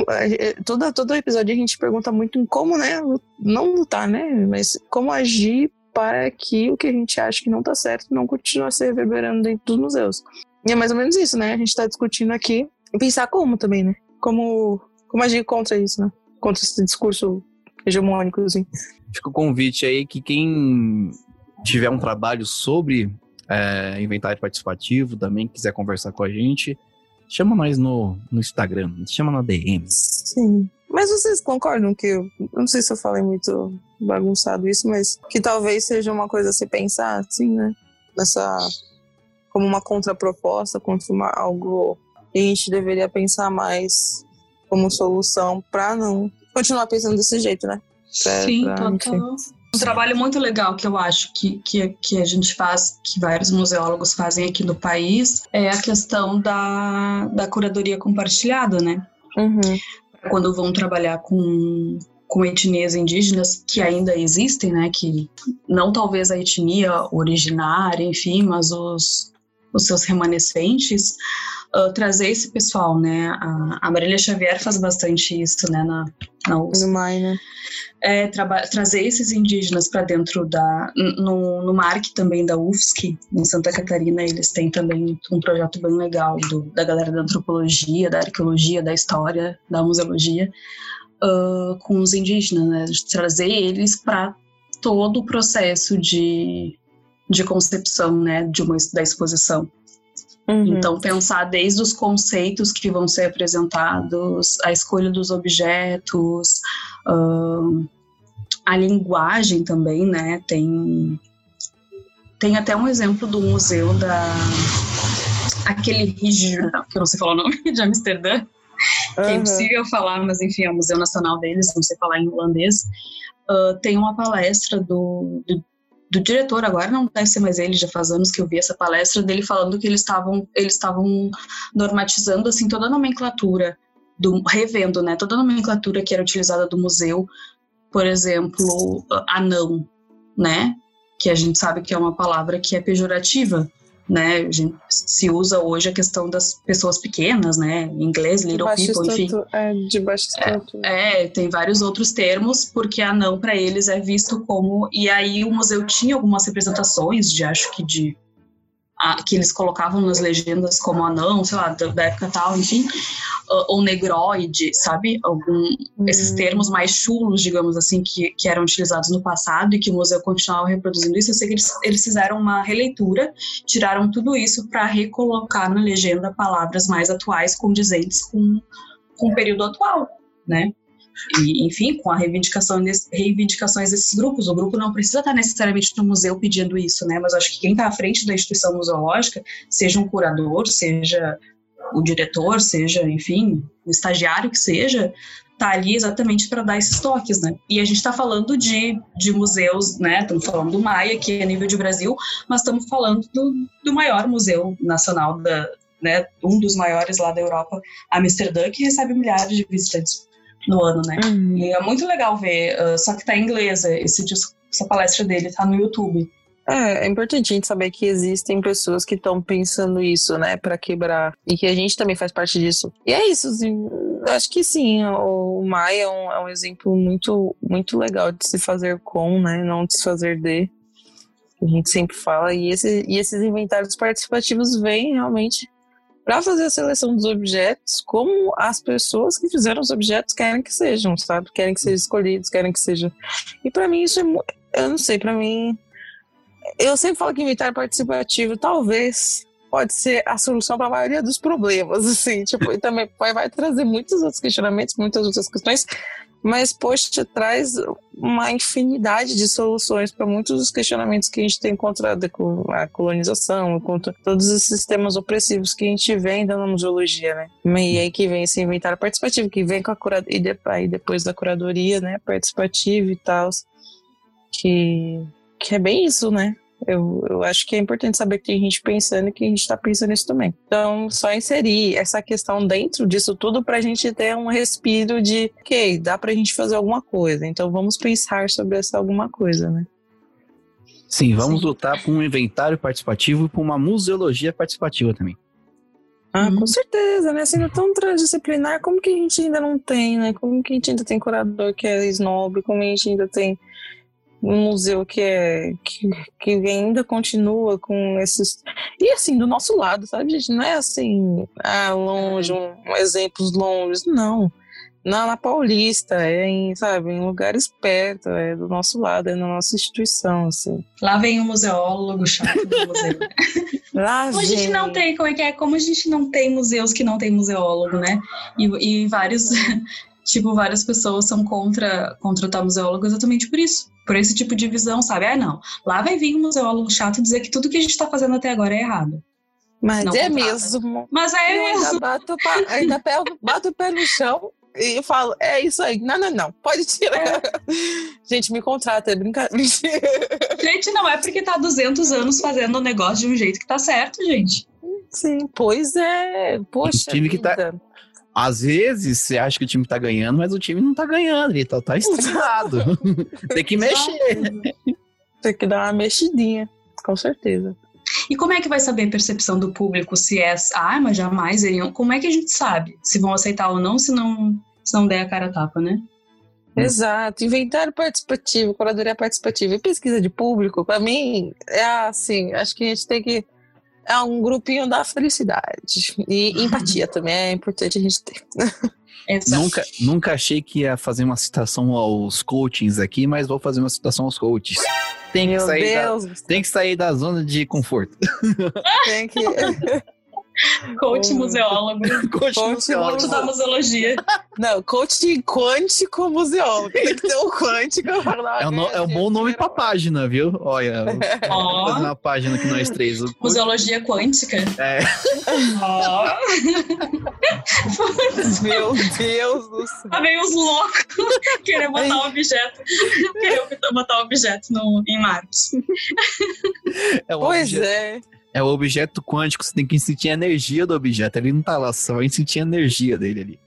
S2: É, é, todo, todo episódio a gente pergunta muito em como, né? Não lutar, né? Mas como agir para que o que a gente acha que não está certo não continue a se reverberando dentro dos museus. E é mais ou menos isso, né? A gente está discutindo aqui pensar como também, né? Como, como agir contra isso, né? Contra esse discurso hegemônico, assim.
S1: Fica o convite aí que quem tiver um trabalho sobre é, inventário participativo, também quiser conversar com a gente, chama nós no, no Instagram, chama na DM.
S2: Sim. Mas vocês concordam que eu não sei se eu falei muito bagunçado isso, mas que talvez seja uma coisa a se pensar, assim, né? nessa como uma contraproposta, contra uma, algo que a gente deveria pensar mais como solução para não continuar pensando desse jeito, né?
S3: Pra, Sim, pra, total. Um trabalho muito legal que eu acho que, que, que a gente faz, que vários museólogos fazem aqui no país, é a questão da, da curadoria compartilhada, né?
S2: Uhum.
S3: Quando vão trabalhar com, com etnias indígenas que ainda existem, né? Que não talvez a etnia originária, enfim, mas os, os seus remanescentes, uh, trazer esse pessoal, né? A, a Marília Xavier faz bastante isso, né? Na, na USP.
S2: No MAI, né?
S3: É, trazer esses indígenas para dentro da. No, no MARC também da UFSC, em Santa Catarina, eles têm também um projeto bem legal do, da galera da antropologia, da arqueologia, da história, da museologia, uh, com os indígenas, né? Trazer eles para todo o processo de, de concepção né, de uma, da exposição. Uhum. Então, pensar desde os conceitos que vão ser apresentados, a escolha dos objetos, uh, a linguagem também, né? Tem, tem até um exemplo do museu da. aquele que eu não sei falar o nome, de Amsterdã, uhum. que é impossível falar, mas enfim, é o Museu Nacional deles, não sei falar em holandês. Uh, tem uma palestra do, do do diretor agora, não deve ser mais ele, já faz anos que eu vi essa palestra dele falando que eles estavam eles estavam normatizando assim toda a nomenclatura do revendo, né, toda a nomenclatura que era utilizada do museu, por exemplo, anão, né, que a gente sabe que é uma palavra que é pejorativa né? A gente se usa hoje a questão das pessoas pequenas, né? Em inglês, little people, enfim.
S2: É, de baixo
S3: estatura. É, é, tem vários outros termos, porque anão para eles é visto como. E aí o museu tinha algumas representações de, acho que de a, que eles colocavam nas legendas como anão, sei lá, da, da época tal, enfim, uh, ou negroide, sabe? Algum, hum. Esses termos mais chulos, digamos assim, que, que eram utilizados no passado e que o museu continuava reproduzindo isso. Eu sei que eles, eles fizeram uma releitura, tiraram tudo isso para recolocar na legenda palavras mais atuais, condizentes com, com o período atual, né? E, enfim, com a reivindicação reivindicações desses grupos. O grupo não precisa estar necessariamente no museu pedindo isso, né? Mas acho que quem está à frente da instituição museológica, seja um curador, seja o diretor, seja, enfim, o estagiário que seja, está ali exatamente para dar esses toques, né? E a gente está falando de, de museus, né? Estamos falando do Maia, que é nível de Brasil, mas estamos falando do, do maior museu nacional da, né, um dos maiores lá da Europa, Amsterdã, que recebe milhares de visitantes no ano, né? Uhum. E é muito legal ver, uh, só que tá em inglês, esse, essa palestra dele tá no YouTube.
S2: É, é importante a gente saber que existem pessoas que estão pensando isso, né, para quebrar, e que a gente também faz parte disso. E é isso, assim, acho que sim, o Maia é um, é um exemplo muito, muito legal de se fazer com, né, não de se fazer de. A gente sempre fala, e, esse, e esses inventários participativos vêm realmente para fazer a seleção dos objetos como as pessoas que fizeram os objetos querem que sejam, sabe? Querem que sejam escolhidos, querem que seja. E para mim isso é, eu não sei, para mim eu sempre falo que inventário participativo talvez pode ser a solução para a maioria dos problemas, assim, tipo, e também vai, vai trazer muitos outros questionamentos, muitas outras questões, mas poxa, traz uma infinidade de soluções para muitos dos questionamentos que a gente tem contra a colonização, contra todos os sistemas opressivos que a gente vê ainda na museologia, né? E aí que vem esse inventário participativo, que vem com a curadoria, e depois da curadoria, né, participativa e tal, que, que é bem isso, né? Eu, eu acho que é importante saber que tem gente pensando e que a gente está pensando nisso também. Então, só inserir essa questão dentro disso tudo para a gente ter um respiro de, ok, dá para a gente fazer alguma coisa. Então, vamos pensar sobre essa alguma coisa, né?
S1: Sim, vamos Sim. lutar por um inventário participativo e por uma museologia participativa também.
S2: Ah, com certeza, né? Sendo tão transdisciplinar, como que a gente ainda não tem, né? Como que a gente ainda tem curador que é snob, como a gente ainda tem um museu que é que, que ainda continua com esses e assim do nosso lado sabe gente? Não é assim ah, longe um, um exemplos longe não. Na, na Paulista é em sabe em lugares perto é do nosso lado é na nossa instituição assim.
S3: Lá vem o museólogo chato do museu. Lá como a gente não tem como é que é? Como a gente não tem museus que não tem museólogo né? E, e vários tipo várias pessoas são contra contra o museólogo exatamente por isso por esse tipo de visão, sabe? Ah, não. Lá vai vir um museólogo chato dizer que tudo que a gente está fazendo até agora é errado.
S2: Mas
S3: Não
S2: é
S3: contrata.
S2: mesmo.
S3: Mas é
S2: Eu
S3: mesmo.
S2: ainda bato, o pa- ainda pego, bato o pé no chão e falo, é isso aí. Não, não, não. Pode tirar. Gente, me contrata, é brincadeira.
S3: Gente, não é porque tá há 200 anos fazendo o negócio de um jeito que tá certo, gente.
S2: Sim, pois é. Poxa.
S1: time que tá-. Às vezes você acha que o time tá ganhando, mas o time não tá ganhando, ele tá, tá estressado. Tem que mexer.
S2: Tem que dar uma mexidinha, com certeza.
S3: E como é que vai saber a percepção do público se é, ah, mas jamais iriam. Como é que a gente sabe se vão aceitar ou não se não, se não der a cara a tapa, né?
S2: Exato. Inventário participativo, curadoria participativa e pesquisa de público, pra mim, é assim, acho que a gente tem que. É um grupinho da felicidade. E empatia também é importante a gente ter.
S3: Exato.
S1: Nunca, nunca achei que ia fazer uma citação aos coachings aqui, mas vou fazer uma citação aos coaches. Tem que,
S2: Meu
S1: sair da, tem que sair da zona de conforto.
S2: tem que.
S3: Coach museólogo.
S1: Coach
S2: Coach
S1: museólogo.
S3: Coach da museologia.
S2: Não, coach quântico museólogo. Tem que ter um quântico.
S1: É um, no- é um bom nome pra página, viu? Olha, fazer uma página que nós três. O coach-
S3: museologia quântica.
S1: É,
S3: Ó.
S2: Meu Deus do céu.
S3: Lá vem os loucos querer botar um objeto. Querer botar um objeto no, em Marte.
S1: é, o
S2: Pois
S1: objeto,
S2: é.
S1: É o objeto quântico, você tem que sentir a energia do objeto. Ele não tá lá, só vai sentir a energia dele ali.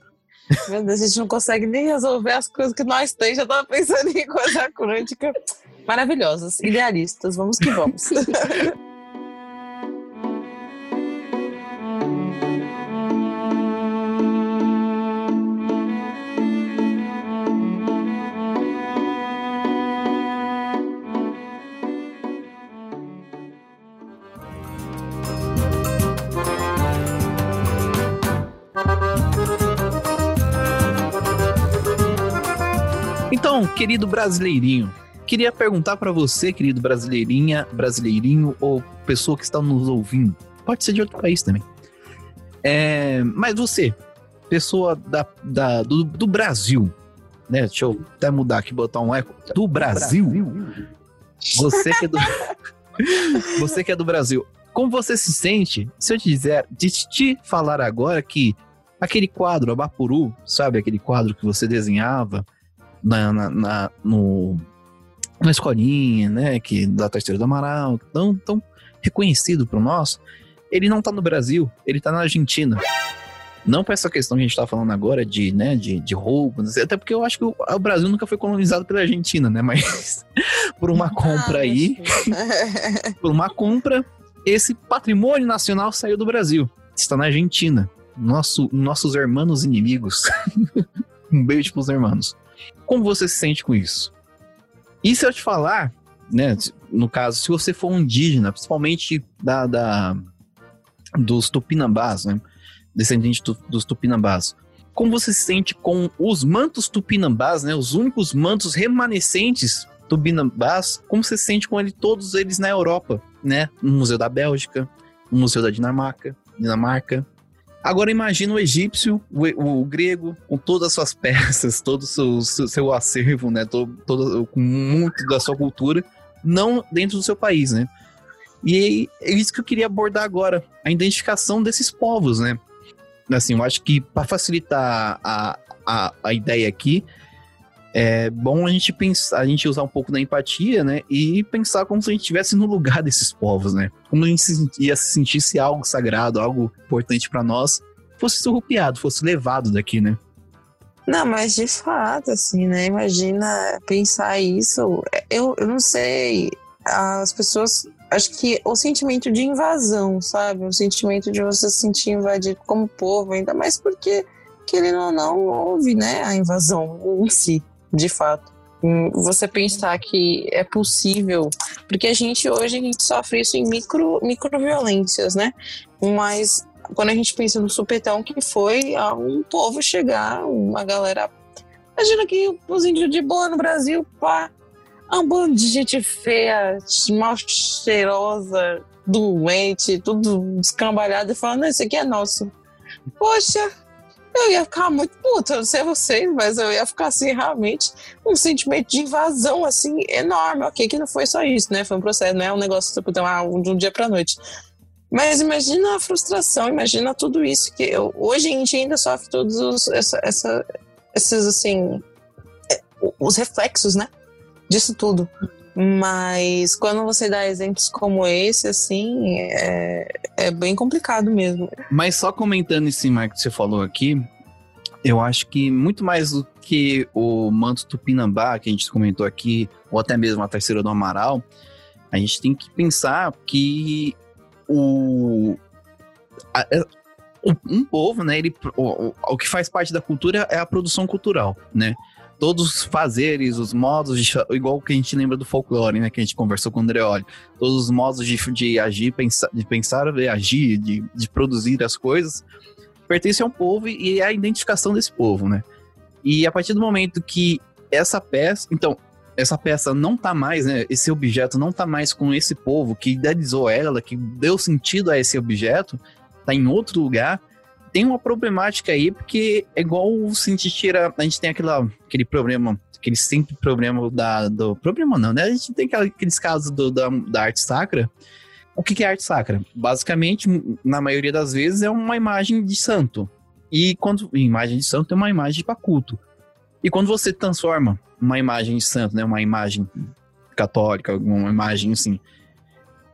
S2: Meu Deus, a gente não consegue nem resolver as coisas que nós temos. Já tava pensando em coisa quântica. Maravilhosas, idealistas. Vamos que vamos.
S1: Querido brasileirinho, queria perguntar pra você, querido brasileirinha, brasileirinho ou pessoa que está nos ouvindo, pode ser de outro país também. É, mas você, pessoa da, da- do, do Brasil, né? Deixa eu até mudar aqui, botar um eco. Do Brasil. Você que é do, você que é do Brasil. Como você se sente se eu te dizer, de te falar agora que aquele quadro Abapuru, sabe aquele quadro que você desenhava na, na, na- no, na escolinha, né, que da Terceira do Amaral, tão, tão reconhecido para nós, ele não tá no Brasil, ele tá na Argentina. Não para essa questão que a gente tá falando agora de, né, de, de roubo, até porque eu acho que o, o Brasil nunca foi colonizado pela Argentina, né, mas por uma compra
S2: Ah,
S1: aí,
S2: meu filho.
S1: por uma compra, esse patrimônio nacional saiu do Brasil. Está na Argentina. Nosso, nossos hermanos inimigos. um beijo pros hermanos. Como você se sente com isso? E se eu te falar, né? No caso, se você for um indígena, principalmente da, da dos tupinambás, né? Descendente do- dos tupinambás. Como você se sente com os mantos tupinambás, né? Os únicos mantos remanescentes tupinambás, como você se sente com ele, todos eles na Europa, né? No Museu da Bélgica, no Museu da Dinamarca, Dinamarca. Agora imagina o egípcio, o, o grego, com todas as suas peças, todo o seu, seu, seu acervo, né? Todo, todo, com muito da sua cultura, não dentro do seu país, né? E é isso que eu queria abordar agora, a identificação desses povos, né? Assim, eu acho que para facilitar a, a, a ideia aqui, é bom a gente pensar, a gente usar um pouco da empatia, né? E pensar como se a gente estivesse no lugar desses povos, né? Como a gente se, ia se sentisse algo sagrado, algo importante para nós, fosse surrupiado, fosse levado daqui, né?
S2: Não, mas de fato, assim, né? Imagina pensar isso. Eu, eu não sei. As pessoas. Acho que o sentimento de invasão, sabe? O sentimento de você se sentir invadido como povo, ainda mais porque, querendo ou não, houve, né? A invasão em si, de fato. Hum, Você pensar que é possível. Porque a gente hoje a gente sofre isso em micro, microviolências, né? Mas quando a gente pensa no supetão que foi um povo chegar, uma galera. Imagina que os índios de boa no Brasil, pá, um bando de gente feia, mal cheirosa, doente, tudo descambalhado, e falando, isso aqui é nosso. Poxa, eu ia ficar muito puta, não sei vocês, mas eu ia ficar assim, realmente, um sentimento de invasão, assim, enorme. Ok, que não foi só isso, né? Foi um processo, não é um negócio tipo, de um dia pra noite. Mas imagina a frustração, imagina tudo isso que eu, hoje a gente ainda sofre todos os, essa, essa, esses, assim, é, os reflexos, né? Disso tudo. Mas quando você dá exemplos como esse, assim, é, é bem complicado mesmo.
S1: Mas só comentando esse cima que você falou aqui, eu acho que muito mais do que o manto tupinambá que a gente comentou aqui, ou até mesmo a terceira do Amaral, a gente tem que pensar que o, a, é, um povo, né, ele, o, o que faz parte da cultura é a produção cultural, né? Todos os fazeres, os modos, de, igual que a gente lembra do folclore, né? Que a gente conversou com o Andreoli. Todos os modos de, de agir, pensar, de pensar, de agir, de, de produzir as coisas, pertence a um povo e é a identificação desse povo, né? E a partir do momento que essa peça. Então, essa peça não tá mais, né? Esse objeto não tá mais com esse povo que idealizou ela, que deu sentido a esse objeto, tá em outro lugar tem uma problemática aí, porque é igual o tira. A gente tem aquela, aquele problema, aquele sempre problema da, do. Problema não, né? A gente tem aqueles casos do, da, da arte sacra. O que, que é arte sacra? Basicamente, na maioria das vezes, é uma imagem de santo. E quando. Imagem de santo é uma imagem para culto. E quando você transforma uma imagem de santo, né? Uma imagem católica, uma imagem assim,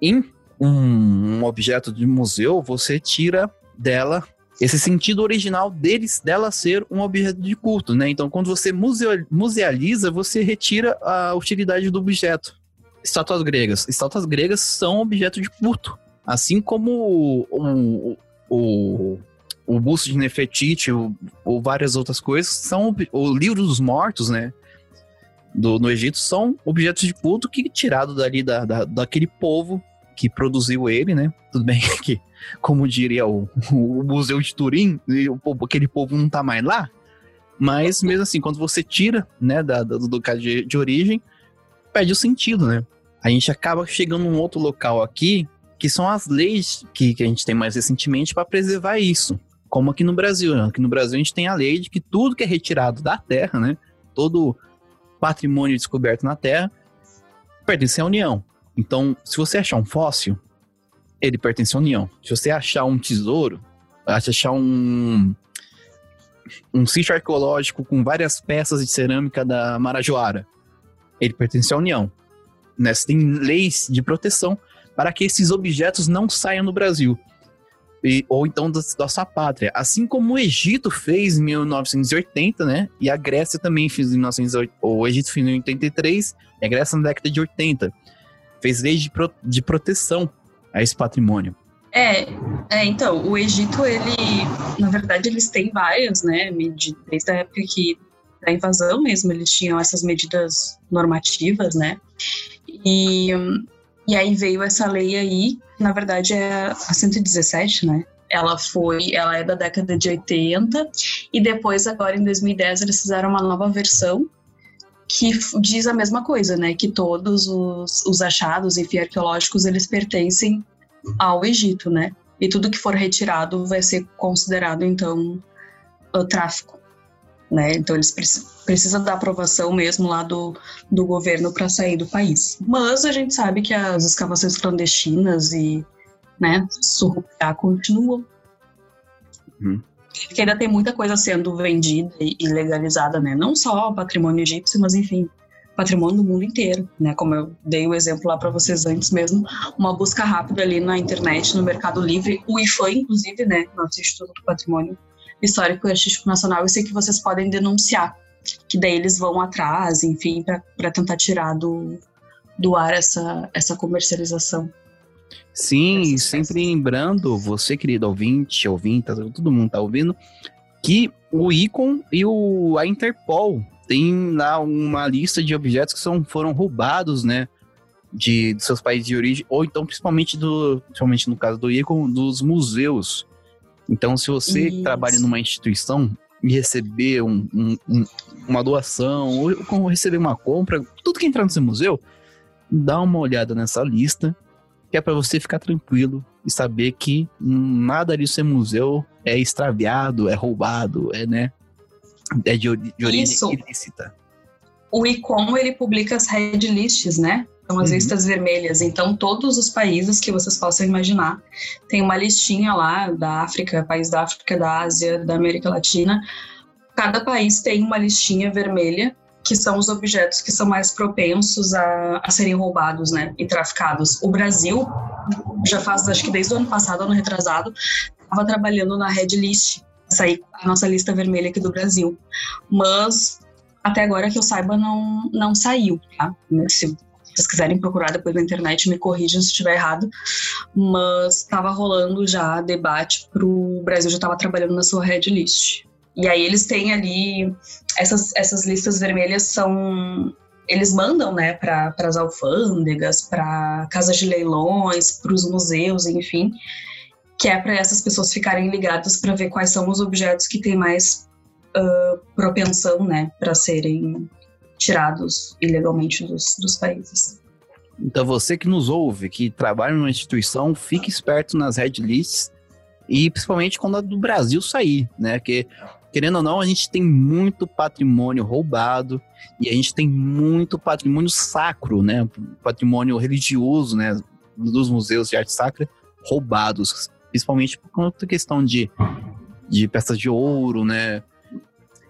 S1: em um, um objeto de museu, você tira dela esse sentido original deles, dela ser um objeto de culto, né? Então, quando você musealiza, você retira a utilidade do objeto. Estátuas gregas. Estátuas gregas são objeto de culto. Assim como o, o, o, busto de Nefertiti ou, ou, várias outras coisas são o livro dos mortos, né? Do, no Egito são objetos de culto que tirado dali da, da, daquele povo que produziu ele, né? Tudo bem que como diria o, o Museu de Turim, o, aquele povo não tá mais lá. Mas mesmo assim, quando você tira, né, da, do local de, de origem, perde o sentido, né? A gente acaba chegando num outro local aqui, que são as leis que, que a gente tem mais recentemente para preservar isso. Como aqui no Brasil, né? Aqui no Brasil a gente tem a lei de que tudo que é retirado da terra, né? Todo patrimônio descoberto na terra pertence à União. Então, se você achar um fóssil, ele pertence à União. Se você achar um tesouro, achar um um sítio arqueológico com várias peças de cerâmica da Marajoara, ele pertence à União. Né? Você tem leis de proteção para que esses objetos não saiam do Brasil. E, ou então da, sua pátria. Assim como o Egito fez em 1980, né? E a Grécia também fez em 1980. O Egito fez em 83 e a Grécia na década de 80. Fez leis de, pro, de proteção a esse patrimônio?
S3: É, é, então, o Egito, ele, na verdade, eles têm várias, né, desde a época que, da invasão mesmo, eles tinham essas medidas normativas, né, e, e aí veio essa lei aí, na verdade é a 117, né, ela foi, ela é da década de 80, e depois, agora em 2010, eles fizeram uma nova versão, que diz a mesma coisa, né? Que todos os, os achados, enfim, arqueológicos, eles pertencem ao Egito, né? E tudo que for retirado vai ser considerado, então, tráfico, né? Então, eles precisam da aprovação mesmo lá do, do governo para sair do país. Mas a gente sabe que as escavações clandestinas e, né, surrupiar continuam. Hum que ainda tem muita coisa sendo vendida e legalizada, né? Não só o patrimônio egípcio, mas enfim, patrimônio do mundo inteiro, né? Como eu dei o exemplo lá para vocês antes mesmo, uma busca rápida ali na internet, no Mercado Livre, o IFAM, inclusive, né? Nosso Instituto do Patrimônio Histórico e Artístico Nacional, eu sei que vocês podem denunciar, que daí eles vão atrás, enfim, para tentar tirar do, do ar essa, essa comercialização.
S1: Sim, sempre lembrando, você, querido ouvinte, ouvinte, todo mundo tá ouvindo, que o ICON e o, a Interpol tem lá uma lista de objetos que são, foram roubados, né? De, de seus países de origem, ou então principalmente do, principalmente no caso do ICON, dos museus. Então, se você Isso. trabalha numa instituição e receber um, um, um, uma doação, ou receber uma compra, tudo que entrar no seu museu, dá uma olhada nessa lista que é para você ficar tranquilo e saber que nada disso é museu, é extraviado, é roubado, é, né? É de, de origem Isso. ilícita.
S3: O ICOM, ele publica as red lists, né? São as uhum. listas vermelhas. Então, todos os países que vocês possam imaginar, tem uma listinha lá da África, país da África, da Ásia, da América Latina. Cada país tem uma listinha vermelha que são os objetos que são mais propensos a, a serem roubados, né, e traficados. O Brasil já faz, acho que desde o ano passado, ano retrasado, estava trabalhando na Red List, sair a nossa lista vermelha aqui do Brasil, mas até agora que eu saiba não não saiu, tá? Se vocês quiserem procurar depois na internet, me corrijam se estiver errado, mas estava rolando já debate para o Brasil já estava trabalhando na sua Red List. E aí eles têm ali essas, essas listas vermelhas são eles mandam, né, para as alfândegas, para casas de leilões, para os museus, enfim, que é para essas pessoas ficarem ligadas para ver quais são os objetos que têm mais uh, propensão, né, para serem tirados ilegalmente dos, dos países.
S1: Então você que nos ouve, que trabalha numa instituição, fique esperto nas red lists e principalmente quando a do Brasil sair, né? Que querendo ou não, a gente tem muito patrimônio roubado e a gente tem muito patrimônio sacro, né? Patrimônio religioso, né? Dos museus de arte sacra roubados, principalmente por conta da questão de, de peças de ouro, né?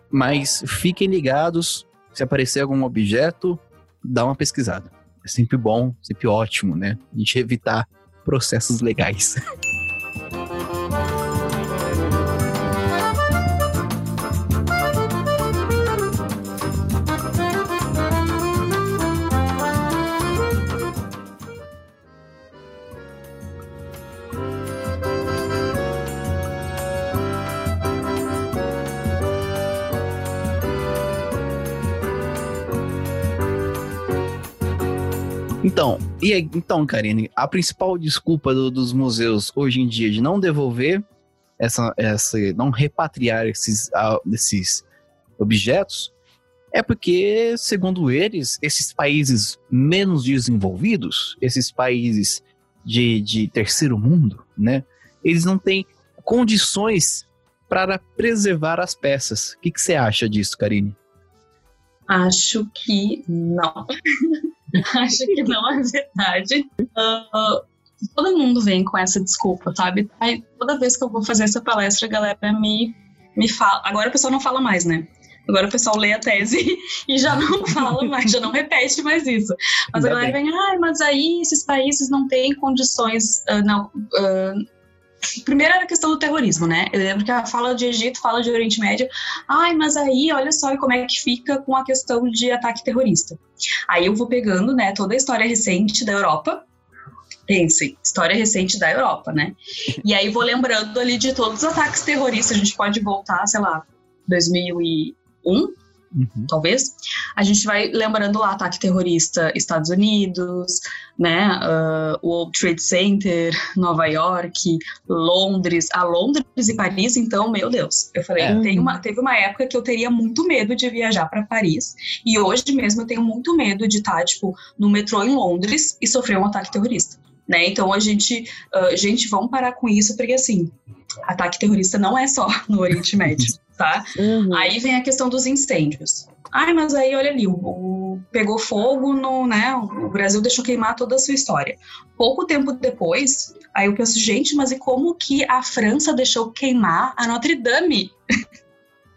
S1: Mas fiquem ligados, se aparecer algum objeto, dá uma pesquisada. É sempre bom, sempre ótimo, né? A gente evitar processos legais. Então, e aí, então, Karine, a principal desculpa do, dos museus hoje em dia de não devolver essa, essa não repatriar esses, uh, esses objetos é porque, segundo eles, esses países menos desenvolvidos, esses países de, de terceiro mundo, né, eles não têm condições para preservar as peças. O que, que você acha disso, Karine?
S3: Acho que não. Acho que não é verdade. Uh, todo mundo vem com essa desculpa, sabe? Aí, toda vez que eu vou fazer essa palestra, a galera me, me fala. Agora o pessoal não fala mais, né? Agora o pessoal lê a tese e já não fala mais, já não repete mais isso. Mas Ainda a galera bem. vem, ah, mas aí esses países não têm condições, uh, não, uh, Primeiro era a questão do terrorismo, né? Eu lembro que ela fala de Egito, fala de Oriente Médio. Ai, mas aí, olha só como é que fica com a questão de ataque terrorista. Aí eu vou pegando, né, toda a história recente da Europa. Pense, história recente da Europa, né? E aí vou lembrando ali de todos os ataques terroristas. A gente pode voltar, sei lá, 2001, Uhum. talvez. A gente vai lembrando lá ataque terrorista Estados Unidos, né, uh, o World Trade Center, Nova York, Londres, a Londres e Paris, então, meu Deus, eu falei, é. tem uma, teve uma época que eu teria muito medo de viajar para Paris, e hoje mesmo eu tenho muito medo de estar, tipo, no metrô em Londres e sofrer um ataque terrorista. Né? Então a gente, uh, gente, vamos parar com isso, porque assim, ataque terrorista não é só no Oriente Médio, tá? Uhum. Aí vem a questão dos incêndios. Ai, mas aí olha ali, o, o, pegou fogo no, né? O Brasil deixou queimar toda a sua história. Pouco tempo depois, aí eu penso, gente, mas e como que a França deixou queimar a Notre Dame?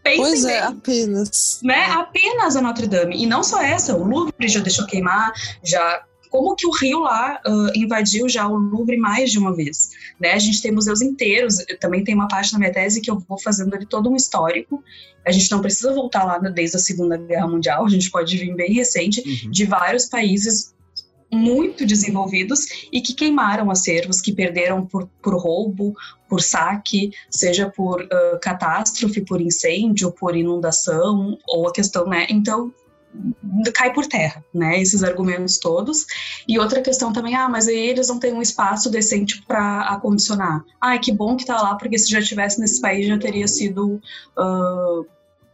S2: Pensem pois é, bem, apenas.
S3: Né? É. Apenas a Notre Dame. E não só essa, o Louvre já deixou queimar, já como que o Rio lá uh, invadiu já o Louvre mais de uma vez. Né? A gente tem museus inteiros, também tem uma parte na minha tese que eu vou fazendo ali todo um histórico. A gente não precisa voltar lá desde a Segunda Guerra Mundial, a gente pode vir bem recente, uhum. de vários países muito desenvolvidos e que queimaram acervos, que perderam por, por roubo, por saque, seja por uh, catástrofe, por incêndio, por inundação, ou a questão, né? Então, cai por terra, né? Esses argumentos todos. E outra questão também, ah, mas aí eles não têm um espaço decente para acondicionar. Ah, que bom que tá lá, porque se já tivesse nesse país já teria sido. Uh,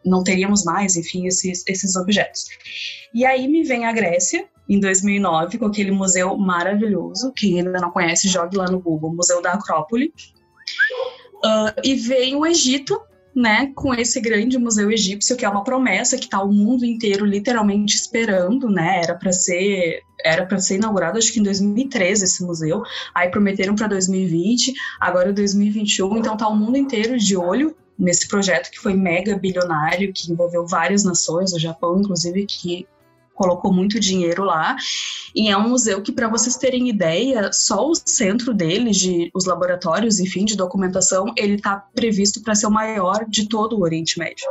S3: não teríamos mais, enfim, esses, esses objetos. E aí me vem a Grécia em 2009 com aquele museu maravilhoso. Quem ainda não conhece, jogue lá no Google, Museu da Acrópole. Uh, e veio o Egito, né, com esse grande museu egípcio, que é uma promessa que está o mundo inteiro literalmente esperando, né? Era para ser era para ser inaugurado acho que em 2013 esse museu. Aí prometeram para 2020, agora 2021, então tá o mundo inteiro de olho nesse projeto que foi mega bilionário, que envolveu várias nações, o Japão inclusive que colocou muito dinheiro lá. E é um museu que, para vocês terem ideia, só o centro dele, de, os laboratórios, enfim, de documentação, ele está previsto para ser o maior de todo o Oriente Médio.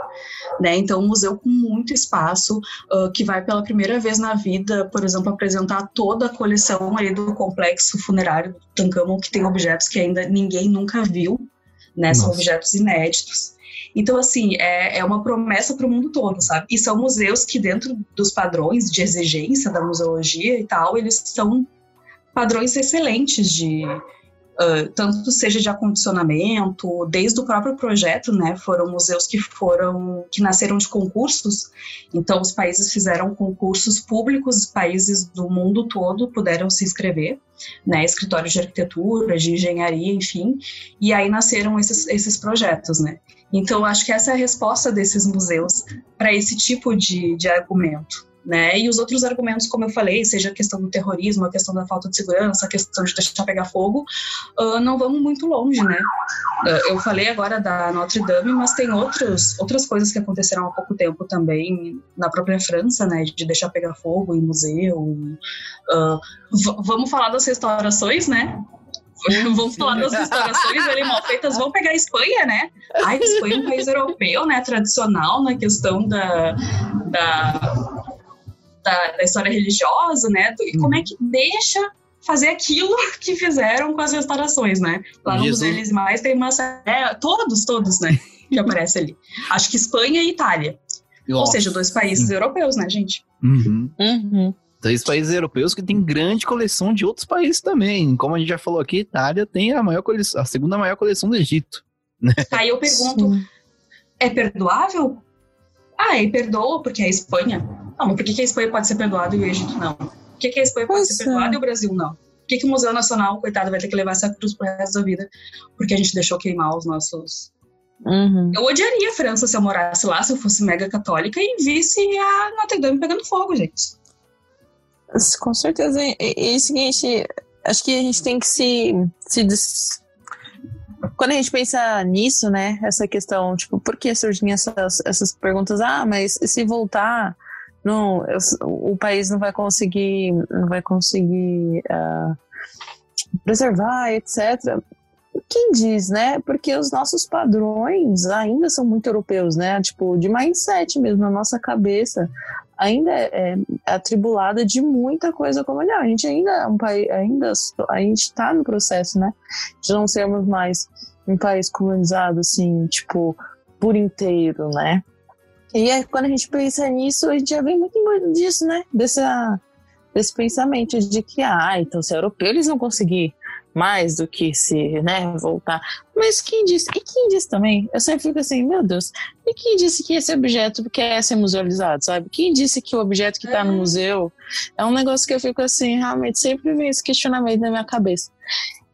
S3: Né? Então, um museu com muito espaço, uh, que vai pela primeira vez na vida, por exemplo, apresentar toda a coleção ali do complexo funerário do Tutankhamon, que tem objetos que ainda ninguém nunca viu, né? São objetos inéditos. Então, assim, é, é uma promessa para o mundo todo, sabe? E são museus que, dentro dos padrões de exigência da museologia e tal, eles são padrões excelentes de. Uh, tanto seja de acondicionamento, desde o próprio projeto, né, foram museus que foram, que nasceram de concursos, então os países fizeram concursos públicos, países do mundo todo puderam se inscrever, né, escritórios de arquitetura, de engenharia, enfim, e aí nasceram esses, esses projetos, né. Então, acho que essa é a resposta desses museus para esse tipo de, de argumento. Né? E os outros argumentos, como eu falei, seja a questão do terrorismo, a questão da falta de segurança, a questão de deixar pegar fogo, uh, não vamos muito longe, né? Uh, eu falei agora da Notre Dame, mas tem outros, outras coisas que aconteceram há pouco tempo também na própria França, né? De deixar pegar fogo em museu. Uh, vamos falar das restaurações, né? Vamos falar das restaurações ali mal feitas. Vamos pegar a Espanha, né? Ai, a Espanha é um país europeu, né? Tradicional na questão da, da, da, da história religiosa, né? E como é que deixa fazer aquilo que fizeram com as restaurações, né? Lá no. Museu mais tem uma é, todos, todos, né? Que aparece ali. Acho que Espanha e Itália. Nossa. Ou seja, dois países europeus, né, gente?
S1: Uhum. Uhum três países europeus que tem grande coleção de outros países também. Como a gente já falou aqui, Itália tem a maior coleção, a segunda maior coleção do Egito.
S3: Né? Aí eu pergunto, Sim. é perdoável? Ah, e perdoa porque é a Espanha. Não, mas por que, a Espanha pode ser perdoada e o Egito não? Por que, que a Espanha pode ser perdoada e o Brasil não? Por que, que o Museu Nacional, coitado, vai ter que levar essa cruz pro resto da vida? Porque a gente deixou queimar os nossos Uhum. Eu odiaria a França se eu morasse lá, se eu fosse mega católica e visse a Notre Dame pegando fogo, gente.
S2: Com certeza. E, e, o seguinte, acho que a gente tem que se, se des... quando a gente pensa nisso, né, essa questão, tipo, por que surgem essas, essas perguntas? Ah, mas se voltar, não, eu, o país não vai conseguir, não vai conseguir uh, preservar, etc. Quem diz, né? Porque os nossos padrões ainda são muito europeus, né? Tipo, de mindset mesmo, na nossa cabeça ainda é, é atribulada de muita coisa colonial. A gente ainda é um país, ainda a gente está no processo, né, de não sermos mais um país colonizado assim, tipo, por inteiro, né? E aí, quando a gente pensa nisso, a gente já vem muito disso, né? Dessa, desse pensamento de que, ah, então se é europeu eles vão conseguir mais do que se, né, voltar. Mas quem disse? E quem disse também? Eu sempre fico assim, meu Deus, e quem disse que esse objeto quer ser musealizado, sabe? Quem disse que o objeto que está no é. museu é um negócio que eu fico assim, realmente sempre vem esse questionamento na minha cabeça.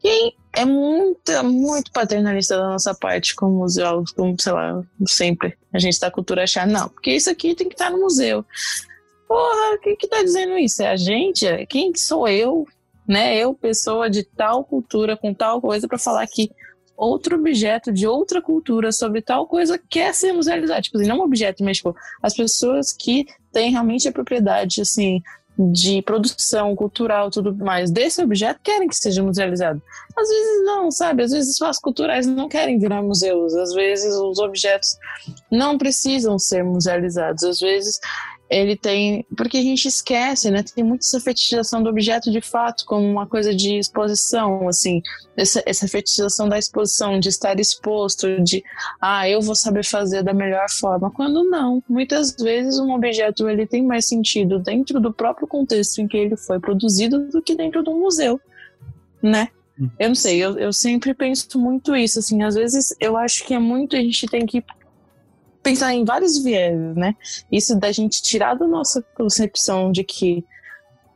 S2: Quem é muito, muito paternalista da nossa parte como museólogos, como, sei lá, sempre. A gente da cultura achar, não, porque isso aqui tem que estar tá no museu. Porra, quem que tá dizendo isso? É a gente? Quem sou eu né? Eu, pessoa de tal cultura, com tal coisa, para falar que outro objeto de outra cultura sobre tal coisa quer ser musealizado. Tipo assim, não um objeto, mas tipo, as pessoas que têm realmente a propriedade, assim, de produção cultural tudo mais desse objeto querem que seja musealizado. Às vezes não, sabe? Às vezes espaços culturais não querem virar museus. Às vezes os objetos não precisam ser musealizados. Às vezes ele tem. Porque a gente esquece, né? Tem muita essa fetichização do objeto de fato como uma coisa de exposição, assim. Essa, essa fetichização da exposição, de estar exposto, de, ah, eu vou saber fazer da melhor forma. Quando não. Muitas vezes um objeto ele tem mais sentido dentro do próprio contexto em que ele foi produzido do que dentro do museu, né? Hum. Eu não sei, eu, eu sempre penso muito isso, assim, às vezes eu acho que é muito, a gente tem que pensar em vários vieses, né? Isso da gente tirar da nossa concepção de que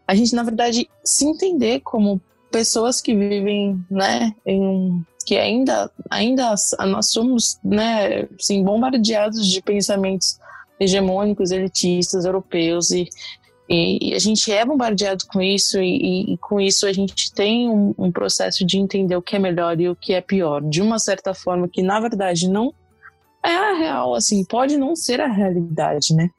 S2: a gente, na verdade, se entender como pessoas que vivem, né, em que ainda, ainda nós somos, né, assim, bombardeados de pensamentos hegemônicos, elitistas, europeus e, e, a gente é bombardeado com isso e, e com isso a gente tem um, um, processo de entender o que é melhor e o que é pior, de uma certa forma que na verdade não é a real, assim, pode não ser a realidade, né?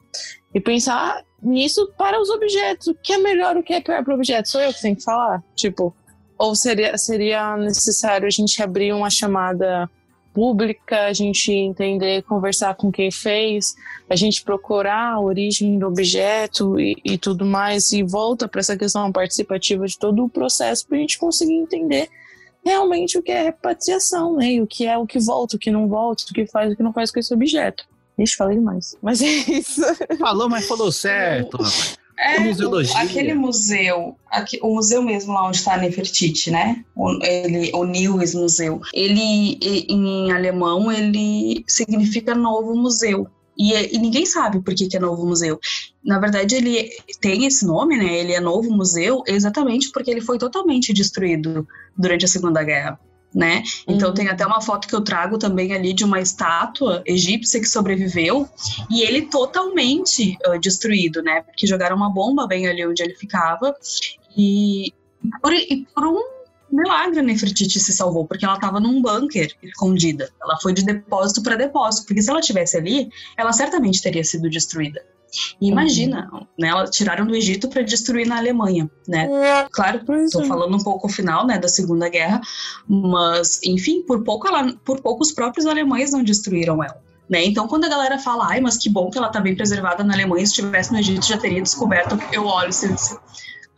S2: E pensar nisso para os objetos, o que é melhor, o que é pior para o objeto, sou eu que tenho que falar, tipo, ou seria, seria necessário a gente abrir uma chamada pública, a gente entender, conversar com quem fez, a gente procurar a origem do objeto e, e tudo mais, e volta para essa questão participativa de todo o processo para a gente conseguir entender realmente o que é repatriação, né? E o que é o que volta, o que não volta, o que faz, o que não faz com esse objeto. Ixi, falei demais. Mas é isso.
S1: Falou, mas falou certo.
S3: É, museologia. aquele museu, aqui, o museu mesmo lá onde está a Nefertiti, né? O, ele, o Neues Museu. Ele, em alemão, ele significa novo museu. E, e, ninguém sabe por que, que, é novo museu. Na verdade, ele tem esse nome, né? Ele é novo museu exatamente porque ele foi totalmente destruído durante a Segunda Guerra né? Então uhum. tem até uma foto que eu trago também ali de uma estátua egípcia que sobreviveu e ele totalmente uh, destruído, né? Porque jogaram uma bomba bem ali onde ele ficava e por, e por um milagre a Nefertiti se salvou, porque ela estava num bunker escondida. Ela foi de depósito para depósito, porque se ela tivesse ali, ela certamente teria sido destruída. E imagina, uhum. né, elas tiraram do Egito para destruir na Alemanha, né? Claro, estou falando um pouco o final, né, da Segunda Guerra, mas enfim, por pouco ela, por pouco os próprios alemães não destruíram ela. Né? Então, quando a galera fala, ai, mas que bom que ela está bem preservada na Alemanha, se estivesse no Egito já teria descoberto, eu olho e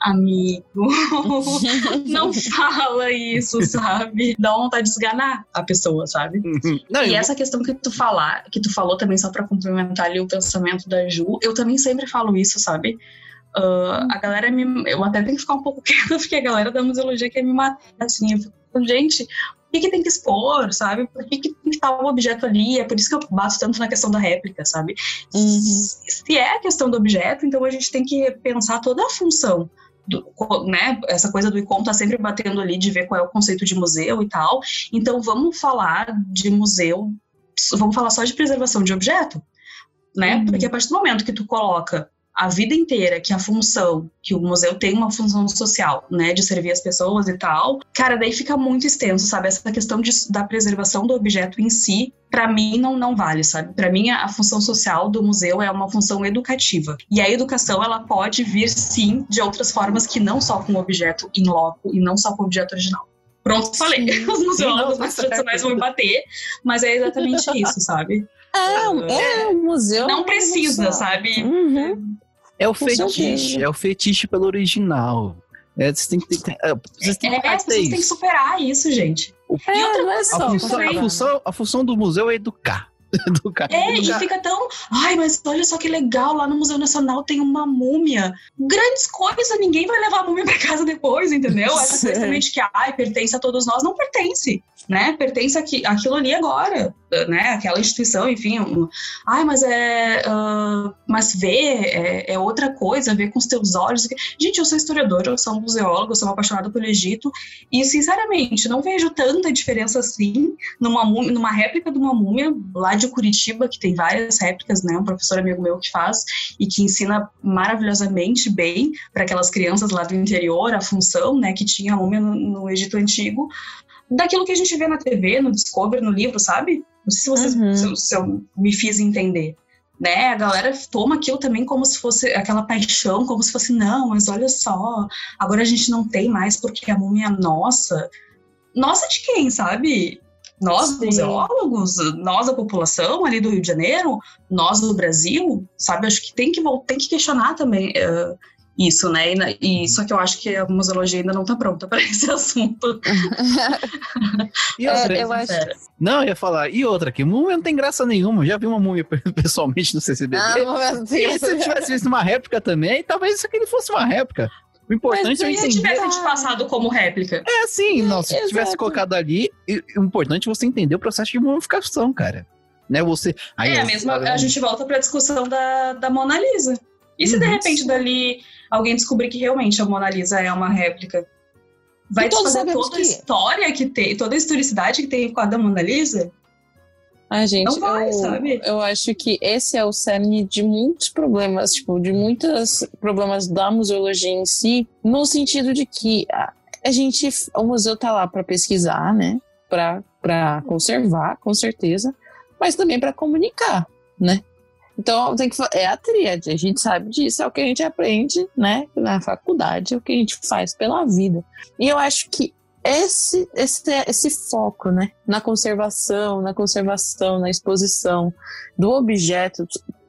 S3: amigo, não fala isso, sabe? Dá vontade de esganar a pessoa, sabe? Uhum. Não, e essa questão que tu falar, que tu falou também só para complementar ali o pensamento da Ju, eu também sempre falo isso, sabe? Uh, a galera me. Eu até tenho que ficar um pouco quieta, porque a galera da museologia quer me matar, assim. Eu fico, gente, que, que tem que expor, sabe? Por que, que tem que estar o um objeto ali? É por isso que eu bato tanto na questão da réplica, sabe? Uhum. Se é a questão do objeto, então a gente tem que repensar toda a função do, né, essa coisa do ICOM tá sempre batendo ali de ver qual é o conceito de museu e tal. Então vamos falar de museu, vamos falar só de preservação de objeto, né? Uhum. Porque a partir do momento que tu coloca a vida inteira que a função, que o museu tem uma função social, né, de servir as pessoas e tal, cara, daí fica muito extenso, sabe? Essa questão de, da preservação do objeto em si, para mim não não vale, sabe? Para mim a, a, função social do museu é uma função educativa. E a educação ela pode vir sim de outras formas que não só com o objeto in loco e não só com o objeto original. Pronto, falei. Sim. Os museólogos mais tradicionais vão bater, mas é exatamente isso, sabe?
S2: É, é, um museu.
S3: Não precisa, sabe? Uhum.
S1: É o fetiche, é o fetiche pelo original. É, você tem que ter,
S3: é, vocês têm, é, vocês têm que superar isso, gente.
S2: É, e outra não só,
S1: a, função, a, função, a função do museu é educar.
S3: educar é, educar. e fica tão. Ai, mas olha só que legal, lá no Museu Nacional tem uma múmia. Grandes coisas, ninguém vai levar a múmia para casa depois, entendeu? Essa coisa também de que ai, pertence a todos nós, não pertence né, pertence aqui, aquilo ali agora, né, aquela instituição, enfim, um, ai, mas é, uh, mas ver é, é, outra coisa, ver com os teus olhos, gente, eu sou historiadora, eu sou museólogo, eu sou apaixonada pelo Egito, e sinceramente, não vejo tanta diferença assim numa, numa réplica de uma múmia lá de Curitiba, que tem várias réplicas, né, um professor amigo meu que faz, e que ensina maravilhosamente bem para aquelas crianças lá do interior, a função, né, que tinha a múmia no, no Egito Antigo, daquilo que a gente vê na TV, no Discovery, no livro, sabe? Não sei se, vocês, uhum. se, se eu me fiz entender né? A galera toma aquilo também como se fosse aquela paixão, como se fosse, não, mas olha só, agora a gente não tem mais porque a múmia é nossa. Nossa de quem, sabe? Nós, Sim. museólogos, nós, a população ali do Rio de Janeiro, nós do Brasil, sabe? Acho que tem que, tem que questionar também uh, isso, né? E, e, só que eu acho que a museologia ainda não está pronta para esse assunto.
S1: e outra, é, eu acho... Não, eu ia falar, e outra aqui, múmia não tem graça nenhuma. Já vi uma múmia pessoalmente no CCBB. Ah, não, e se eu tivesse visto uma réplica também, talvez isso aqui não fosse uma réplica. O importante é entender. Se
S3: tivesse passado como réplica.
S1: É, sim, não, se Exato. tivesse colocado ali, o importante é você entender o processo de mumificação, cara. Né, você.
S3: Aí, é, a mesma. A gente volta para a discussão da, da Mona Lisa E se de
S1: Uhum.
S3: repente dali alguém descobrir que realmente a Mona Lisa é uma réplica? Vai desfazer toda a
S2: que-
S3: história que tem, toda a historicidade que tem com a da Mona Lisa?
S2: Ai, gente,
S3: vai,
S2: eu,
S3: sabe?
S2: eu acho que esse é o cerne de muitos problemas, tipo, de muitos problemas da museologia em si, no sentido de que a, a gente, o museu tá lá para pesquisar, né, para conservar, com certeza, mas também para comunicar, né? Então tem que é a tríade, a gente sabe disso, é o que a gente aprende, né, na faculdade, é o que a gente faz pela vida. E eu acho que esse, esse, esse foco, né, na conservação, na conservação, na exposição do objeto,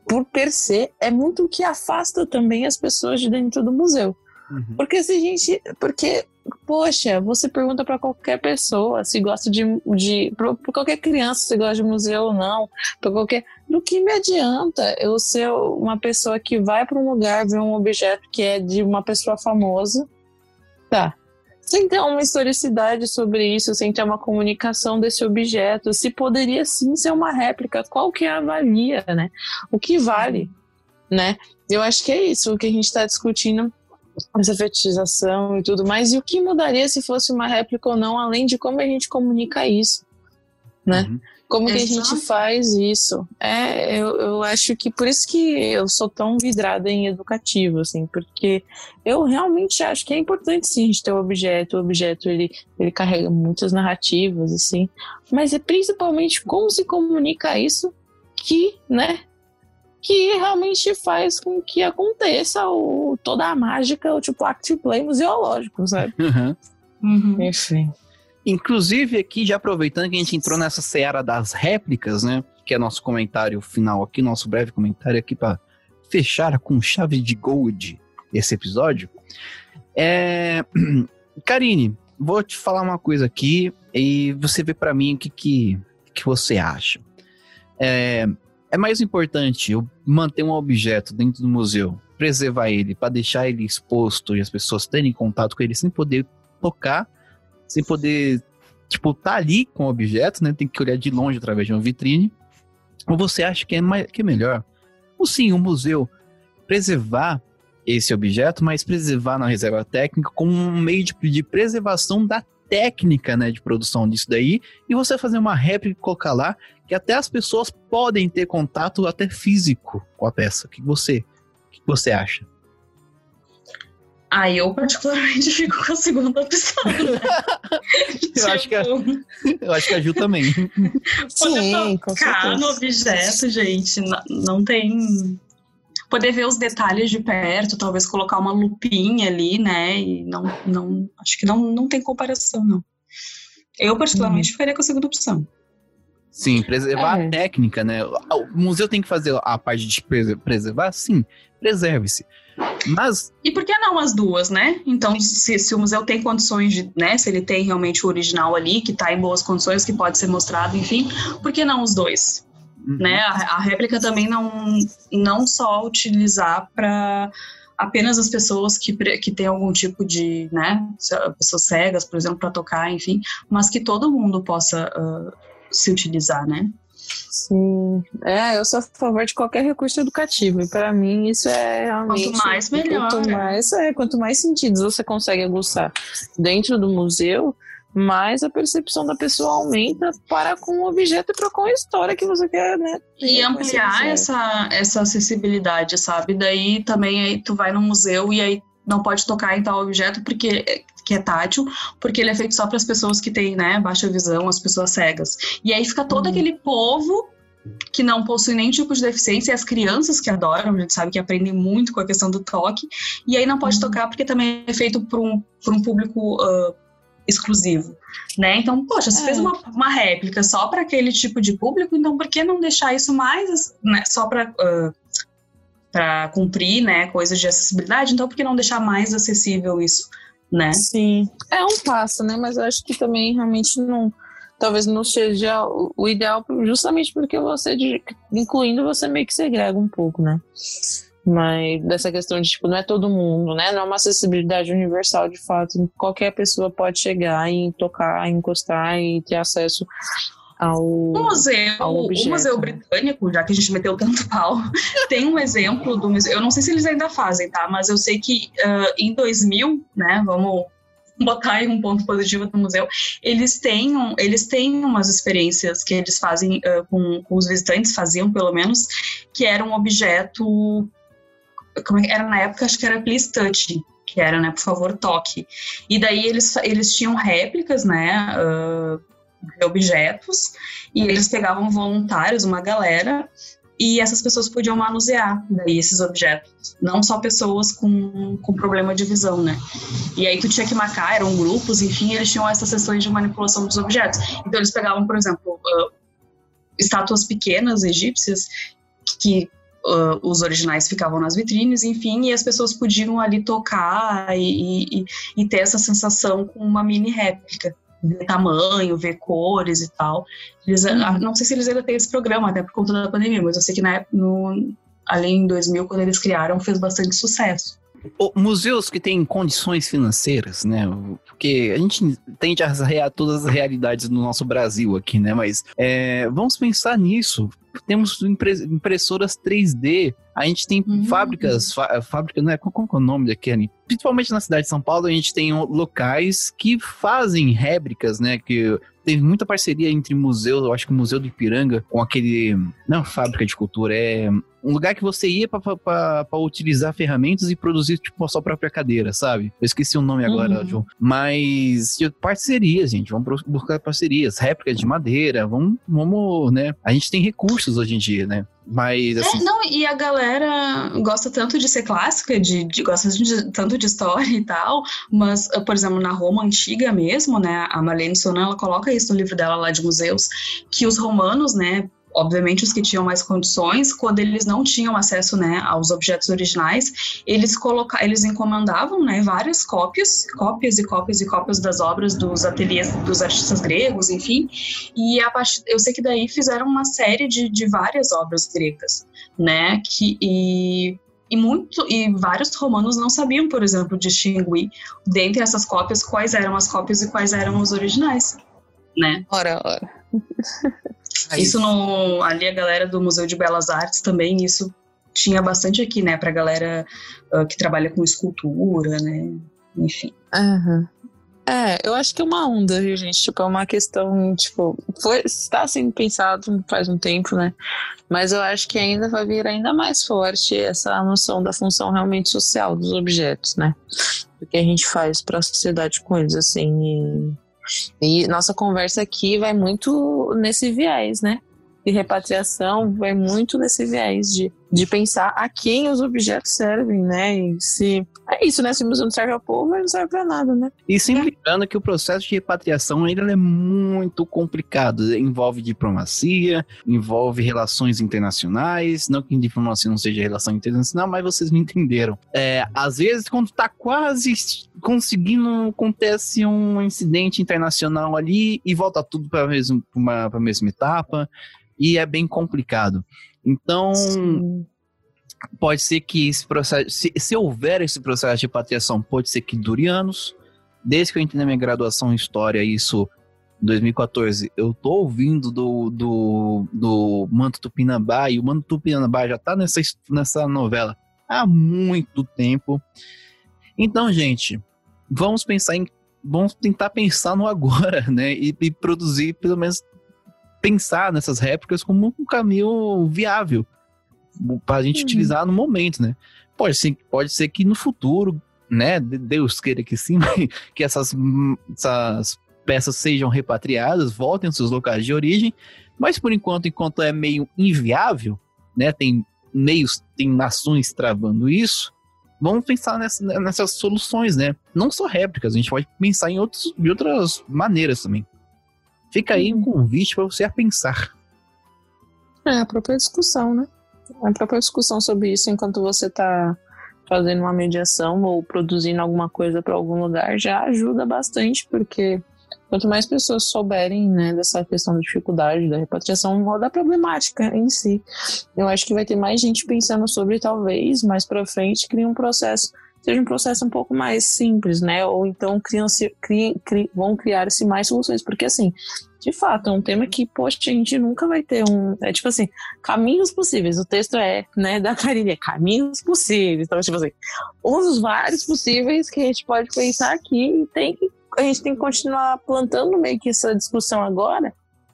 S2: por per se, é muito o que afasta também as pessoas de dentro do museu.
S1: Uhum.
S2: Porque se a gente. Porque, poxa, você pergunta para qualquer pessoa se gosta de. de pra qualquer criança se gosta de museu ou não, para qualquer. Do que me adianta eu ser uma pessoa que vai para um lugar ver um objeto que é de uma pessoa famosa, tá? Sem ter uma historicidade sobre isso, sem ter uma comunicação desse objeto, se poderia sim ser uma réplica, qual que é a valia, né? O que vale, né? Eu acho que é isso o que a gente está discutindo essa fetichização e tudo mais. E o que mudaria se fosse uma réplica ou não, além de como a gente comunica isso, né?
S1: Uhum.
S2: Como que a
S3: Exato.
S2: gente faz isso? É, eu, eu acho que por isso que eu sou tão vidrada em educativo, assim, porque eu realmente acho que é importante sim a gente ter o objeto. O objeto ele, ele carrega muitas narrativas, assim, mas é principalmente como se comunica isso que, né, que realmente faz com que aconteça o, toda a mágica, o tipo act play museológico, sabe?
S1: Uhum.
S3: Uhum.
S2: Enfim.
S1: Inclusive, aqui, já aproveitando que a gente entrou nessa seara das réplicas, né? Que é nosso comentário final aqui, nosso breve comentário aqui para fechar com chave de gold esse episódio. É... Karine, vou te falar uma coisa aqui e você vê para mim o que, que, que você acha. É... é mais importante eu manter um objeto dentro do museu, preservar ele, para deixar ele exposto e as pessoas terem contato com ele sem poder tocar sem poder, tipo, tá ali com o objeto, né? Tem que olhar de longe através de uma vitrine. Ou você acha que é, mais, que é melhor? Ou sim, o museu preservar esse objeto, mas preservar na reserva técnica como um meio de, de preservação da técnica, né, de produção disso daí, e você fazer uma réplica e colocar lá, que até as pessoas podem ter contato até físico com a peça. O que você, o que você acha?
S3: Ah, eu particularmente fico com a segunda opção. Né?
S1: Eu acho que a-
S3: Tipo,
S1: Eu acho que a Ju também.
S3: poder
S2: Sim, com
S3: tocar no objeto, gente, n- não tem. Poder ver os detalhes de perto, talvez colocar uma lupinha ali, né? E não, não acho que não, não tem comparação, não. Eu, particularmente, ficaria com a segunda opção.
S1: Sim, preservar
S2: É.
S1: a técnica, né? O museu tem que fazer a parte de prese- preservar? Sim, preserve-se. Mas,
S3: E por que não as duas, né? Então, se, se o museu tem condições de, né? Se ele tem realmente o original ali, que tá em boas condições, que pode ser mostrado, enfim, por que não os dois?
S1: uhum,
S3: né? A, a réplica também não, não só utilizar para apenas as pessoas que, que têm algum tipo de, né? Pessoas cegas, por exemplo, para tocar, enfim, mas que todo mundo possa ah, se utilizar, né?
S2: Sim. É, eu sou a favor de qualquer recurso educativo. E para mim isso é realmente.
S3: Quanto mais, melhor,
S2: Quanto
S3: né?
S2: mais, é, quanto mais sentidos você consegue aguçar dentro do museu, mais a percepção da pessoa aumenta para com o objeto e para com a história que você quer, né?
S3: E ampliar essa, essa acessibilidade, sabe? Daí também aí tu vai no museu e aí não pode tocar em tal objeto porque que é tátil, porque ele é feito só para as pessoas que têm, né, baixa visão, as pessoas cegas. E aí fica todo
S2: Uhum.
S3: aquele povo que não possui nenhum tipo de deficiência, e as crianças que adoram, a gente sabe que aprendem muito com a questão do toque, e aí não pode
S2: Uhum.
S3: tocar porque também é feito por um, por um público ah, exclusivo, né? Então, poxa, se
S2: É.
S3: fez uma, uma réplica só para aquele tipo de público, então por que não deixar isso mais, né, só para para cumprir, né, coisas de acessibilidade? Então, por que não deixar mais acessível isso, né?
S2: Sim. É um passo, né? Mas eu acho que também realmente não. Talvez não seja o ideal, justamente porque você, incluindo, você meio que segrega um pouco, né? Mas dessa questão de, tipo, não é todo mundo, né? Não é uma acessibilidade universal, de fato. Qualquer pessoa pode chegar e tocar, encostar e ter acesso ao,
S3: o museu,
S2: ao objeto,
S3: o museu britânico, já que a gente meteu tanto pau, tem um exemplo do museu. Eu não sei se eles ainda fazem, tá? Mas eu sei que ah, em 2000, né? Vamos botar aí um ponto positivo do museu. Eles têm, um, eles têm umas experiências que eles fazem ah, com, com os visitantes, faziam pelo menos, que era um objeto. Como é era na época? Acho que era Please Touch. Que era, né? Por favor, toque. E daí eles, eles tinham réplicas, né? de objetos e eles pegavam voluntários, uma galera, e essas pessoas podiam manusear daí esses objetos, não só pessoas com, com problema de visão, né? E aí tu tinha que marcar, eram grupos, enfim, eles tinham essas sessões de manipulação dos objetos. Então eles pegavam, por exemplo, ah, estátuas pequenas egípcias que ah, os originais ficavam nas vitrines, enfim, e as pessoas podiam ali tocar e, e- e ter essa sensação com uma mini réplica ver tamanho, ver cores e tal. Eles, ah, Não sei se eles ainda têm esse programa, até por conta da pandemia, mas eu sei que na, época- no, ali em 2000, quando eles criaram, fez bastante sucesso.
S1: Museus que têm condições financeiras, né? Porque a gente tende a rear todas as realidades do nosso Brasil aqui, né? Mas é, vamos pensar nisso. Temos impre- impressoras 3D, a gente tem
S3: Uhum.
S1: fábricas, fá- fábrica, né? Qual, é o nome daquele? Principalmente na cidade de São Paulo, a gente tem locais que fazem réplicas, né? Que teve muita parceria entre museus, eu acho que o Museu do Ipiranga, com aquele. Não, fábrica de cultura, é um lugar que você ia para utilizar ferramentas e produzir tipo a sua própria cadeira, sabe? Eu esqueci o nome agora,
S3: Uhum.
S1: João. Mas parcerias, gente. Vamos buscar parcerias, réplicas de madeira, vamos, vamos, né? A gente tem recursos hoje em dia, né? Mas assim,
S3: É, não, e a galera gosta tanto de ser clássica, de, de- gosta de- tanto de história e tal, mas, ah, por exemplo, na Roma antiga mesmo, né, a Marlene Sonan, ela coloca isso no livro dela lá de museus, que os romanos, né, obviamente os que tinham mais condições, quando eles não tinham acesso, né, aos objetos originais, eles coloca, eles encomendavam, né, várias cópias, cópias e cópias e cópias das obras dos ateliês dos artistas gregos, enfim, e a partir, eu sei que daí fizeram uma série de, de várias obras gregas, né? Que, e, e, muito, e vários romanos não sabiam, por exemplo, distinguir dentre essas cópias quais eram as cópias e quais eram os originais, né?
S2: Ora, ora.
S3: Isso no, ali a galera do Museu de Belas Artes também, isso tinha bastante aqui, né? Pra galera ah, que trabalha com escultura, né? Enfim.
S2: Aham. É, eu acho que é uma onda, viu, gente? Tipo, é uma questão, tipo, foi, está sendo pensado faz um tempo, né? Mas eu acho que ainda vai vir ainda mais forte essa noção da função realmente social dos objetos, né? Do que a gente faz para a sociedade com eles, assim. E, nossa conversa aqui vai muito nesse viés, né? De repatriação, vai muito nesse viés de, de pensar a quem os objetos servem, né? E se. É isso, né? Se o museu não serve ao povo, ele não serve pra nada, né?
S1: E sempre lembrando que o processo de repatriação ainda é muito complicado. Envolve diplomacia, envolve relações internacionais. Não que diplomacia não seja relação internacional, mas vocês me entenderam. É, às vezes, quando tá quase conseguindo, acontece um incidente internacional ali e volta tudo para a mesma etapa. E é bem complicado. Então,
S2: Sim.
S1: pode ser que esse processo, se, se houver esse processo de repatriação, pode ser que dure anos. Desde que eu entrei na minha graduação em História, isso, em 2014, eu tô ouvindo do, do, do Manto Tupinambá, e o Manto Tupinambá já tá nessa, nessa novela há muito tempo. Então, gente, vamos pensar em. Vamos tentar pensar no agora, né? E, e produzir, pelo menos, pensar nessas réplicas como um caminho viável para a gente
S2: Uhum.
S1: utilizar no momento, né? Pode ser, pode ser que no futuro, né? de- Deus queira que sim, que essas, essas peças sejam repatriadas, voltem aos seus locais de origem, mas por enquanto, enquanto é meio inviável, né? Tem meios, tem nações travando isso. Vamos pensar nessa- nessas soluções, né? Não só réplicas, a gente pode pensar em, outros, em outras maneiras também. Fica aí um convite para você a pensar.
S2: É a própria discussão, né? A própria discussão sobre isso enquanto você tá fazendo uma mediação ou produzindo alguma coisa para algum lugar já ajuda bastante, porque quanto mais pessoas souberem, né, dessa questão da dificuldade da repatriação ou da problemática em si, eu acho que vai ter mais gente pensando sobre talvez mais para frente criar um processo seja um processo um pouco mais simples, né? Ou então criam cri, cri, vão criar-se mais soluções, porque assim, de fato, é um tema que, poxa, a gente nunca vai ter um. É tipo assim, caminhos possíveis. O texto é, né, da Karine, é caminhos possíveis. Então, tipo assim, um dos vários possíveis que a gente pode pensar aqui e tem que, a gente tem que continuar plantando meio que essa discussão agora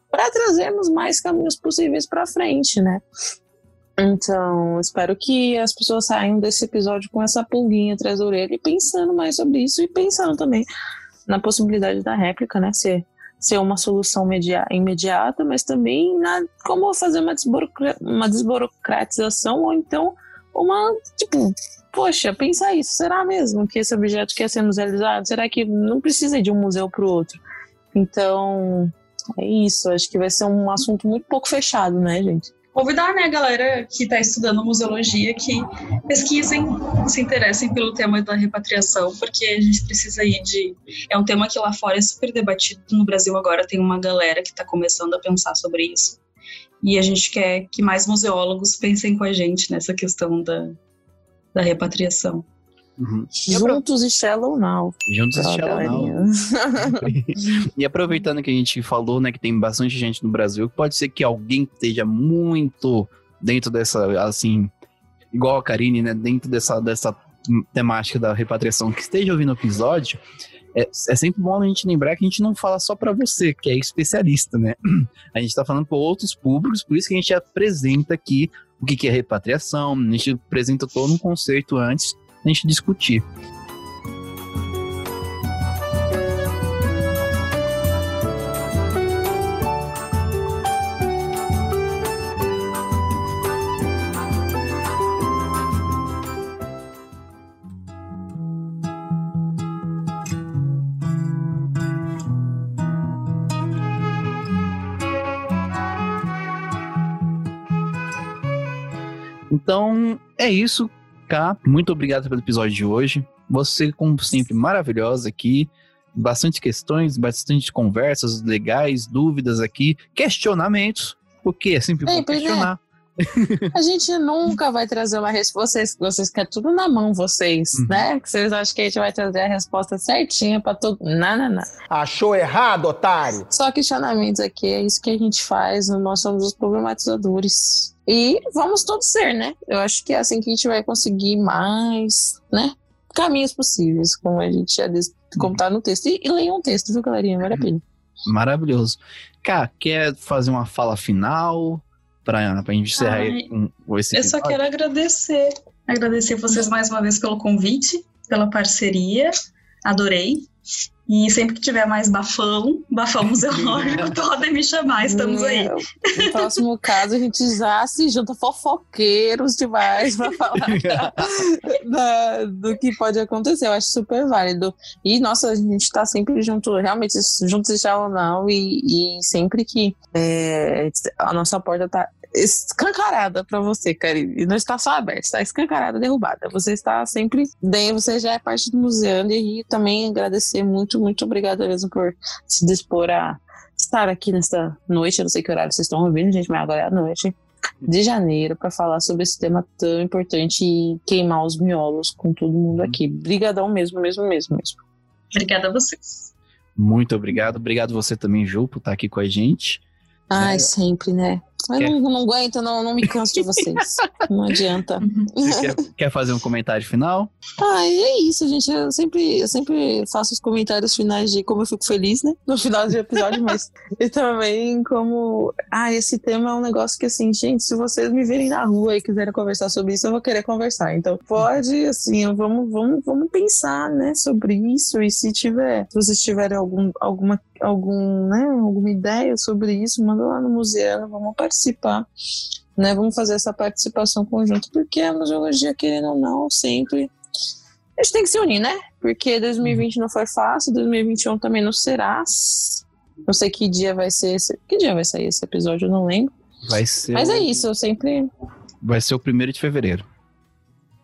S2: para trazermos mais caminhos possíveis para frente, né? Então, espero que as pessoas saiam desse episódio com essa pulguinha atrás da orelha e pensando mais sobre isso e pensando também na possibilidade da réplica, né? Ser, ser uma solução imediata, mas também na como fazer uma, desburocra uma desburocratização ou então uma, tipo, poxa, pensar isso, será mesmo que esse objeto quer ser musealizado? Será que não precisa de um museu para o outro? Então, é isso, acho que vai ser um assunto muito pouco fechado, né, gente?
S3: Convidar né, a galera que está estudando museologia que pesquisem, se interessem pelo tema da repatriação, porque a gente precisa ir de. É um tema que lá fora é super debatido. No Brasil agora tem uma galera que está começando a pensar sobre isso. E a gente quer que mais museólogos pensem com a gente nessa questão da, da repatriação.
S2: Uhum. Juntos e Shallow Now.
S1: Juntos e Shallow Now. e aproveitando que a gente falou, né, que tem bastante gente no Brasil, pode ser que alguém esteja muito dentro dessa, assim, igual a Karine, né, dentro dessa, dessa temática da repatriação, que esteja ouvindo o episódio, é, é, sempre bom a gente lembrar que a gente não fala só para você, que é especialista, né? A gente está falando para outros públicos, por isso que a gente apresenta aqui o que, que é repatriação, a gente apresenta todo um conceito antes a gente discutir. Então, é isso. Muito obrigado pelo episódio de hoje. Você, como sempre, maravilhosa aqui. Bastante questões, bastante conversas legais, dúvidas aqui, questionamentos, porque é sempre bom sempre, né? questionar.
S2: Né? A gente nunca vai trazer uma resposta. Vocês, vocês querem tudo na mão, vocês, uhum. né? Que vocês acham que a gente vai trazer a resposta certinha para todo. Não, não, não.
S4: Achou errado, otário?
S2: Só questionamentos aqui, é isso que a gente faz. Nós somos os problematizadores. E vamos todos ser, né? Eu acho que é assim que a gente vai conseguir mais, né? Caminhos possíveis, como a gente já disse, como tá no texto. E, e leiam um texto, viu, galerinha? Vale a pena.
S1: Maravilhoso. Cá, quer fazer uma fala final para a gente encerrar Ai,
S3: um, esse Eu só quero agradecer. Agradecer vocês mais uma vez pelo convite, pela parceria. Adorei. E sempre que tiver mais bafão, bafão museológico, podem me chamar, estamos aí.
S2: No próximo caso, a gente já se junta fofoqueiros demais para falar da, do que pode acontecer. Eu acho super válido. E, nossa, a gente está sempre junto, realmente, juntos já ou não, e, e sempre que é, a nossa porta está escancarada para você, Karine. Não está só aberta, está escancarada, derrubada. Você está sempre bem, você já é parte do museu e também agradecer muito, muito obrigada mesmo por se dispor a estar aqui nesta noite. Eu não sei que horário vocês estão ouvindo, gente, mas agora é a noite de janeiro para falar sobre esse tema tão importante e queimar os miolos com todo mundo aqui. Brigadão mesmo, mesmo, mesmo, mesmo.
S3: Obrigada a vocês.
S1: Muito obrigado. Obrigado você também, Ju, por estar aqui com a gente.
S2: Ai, é. sempre, né? Eu não, não, aguento, não, não me canso de vocês. não adianta.
S1: Quer, quer, fazer um comentário final?
S2: Ah, e é isso, gente. Eu sempre, eu sempre faço os comentários finais de como eu fico feliz, né? No final do episódio, mas e também como. Ah, esse tema é um negócio que, assim, gente, se vocês me verem na rua e quiserem conversar sobre isso, eu vou querer conversar. Então, pode, assim, vamos, vamos, vamos pensar, né, sobre isso. E se tiver, se vocês tiverem algum, alguma algum, né, alguma ideia sobre isso, manda lá no museu, vamos participar, né, vamos fazer essa participação conjunta, porque a museologia, querendo ou não, sempre a gente tem que se unir, né? Porque 2020 não foi fácil, 2021 também não será. Não sei que dia vai ser esse. Que dia vai sair esse episódio, eu não lembro.
S1: Vai ser.
S2: Mas é isso, eu sempre.
S1: Vai ser o primeiro de fevereiro.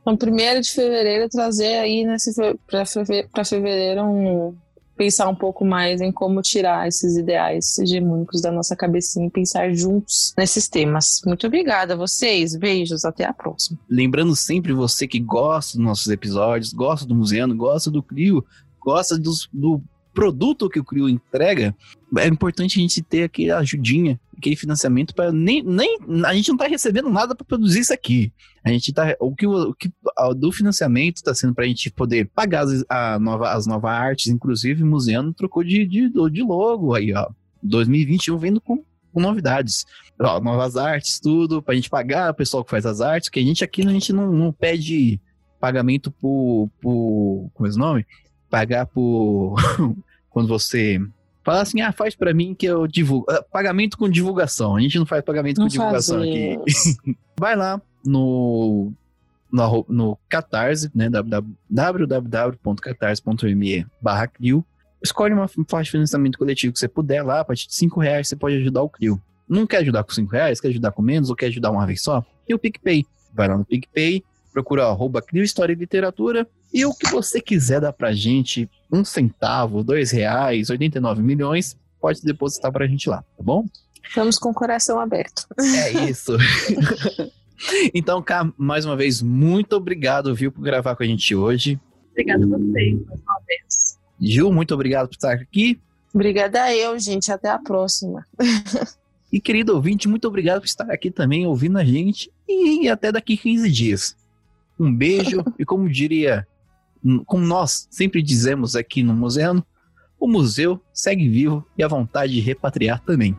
S2: Então, primeiro de fevereiro, trazer aí nesse. Pra, fevereiro um pensar um pouco mais em como tirar esses ideais hegemônicos da nossa cabecinha e pensar juntos nesses temas. Muito obrigada a vocês, beijos, até a próxima.
S1: Lembrando sempre você que gosta dos nossos episódios, gosta do Museano, gosta do Crio, gosta dos, do produto que o Crio entrega, é importante a gente ter aquele ajudinha, aquele financiamento para nem, nem a gente não tá recebendo nada para produzir isso aqui. A gente tá o que o que do financiamento está sendo para a gente poder pagar as, a nova, as novas artes, inclusive o Museano trocou de, de, de logo aí, ó. 2021 vendo com, com novidades. Ó, novas artes, tudo, pra gente pagar o pessoal que faz as artes, que a gente aqui a gente não, não pede pagamento por, por. Como é o nome? Pagar por. quando você fala assim, ah, faz para mim que eu divulgo. Ah, pagamento com divulgação. A gente não faz pagamento
S2: Não
S1: com divulgação aqui. Vai lá no no, no Catarse, né, www.catarse.me barra CRIO, escolhe uma faixa de financiamento coletivo que você puder lá, a partir de 5 reais você pode ajudar o CRIO. Não quer ajudar com 5 reais, quer ajudar com menos ou quer ajudar uma vez só? E o PicPay. Vai lá no PicPay, procura arroba Crio História e Literatura e o que você quiser dar pra gente, um centavo, dois reais, 89 milhões, pode depositar pra gente lá, tá bom?
S2: Estamos com o coração aberto.
S1: É isso. então, Cá, mais uma vez, muito obrigado, viu, por gravar com a gente hoje.
S3: Obrigada a vocês mais uma vez.
S1: Gil, muito obrigado por estar aqui.
S2: Obrigada eu, gente. Até a próxima.
S1: E querido ouvinte, muito obrigado por estar aqui também ouvindo a gente e até daqui 15 dias. Um beijo e como diria, como nós sempre dizemos aqui no museu, o museu segue vivo e a vontade de repatriar também.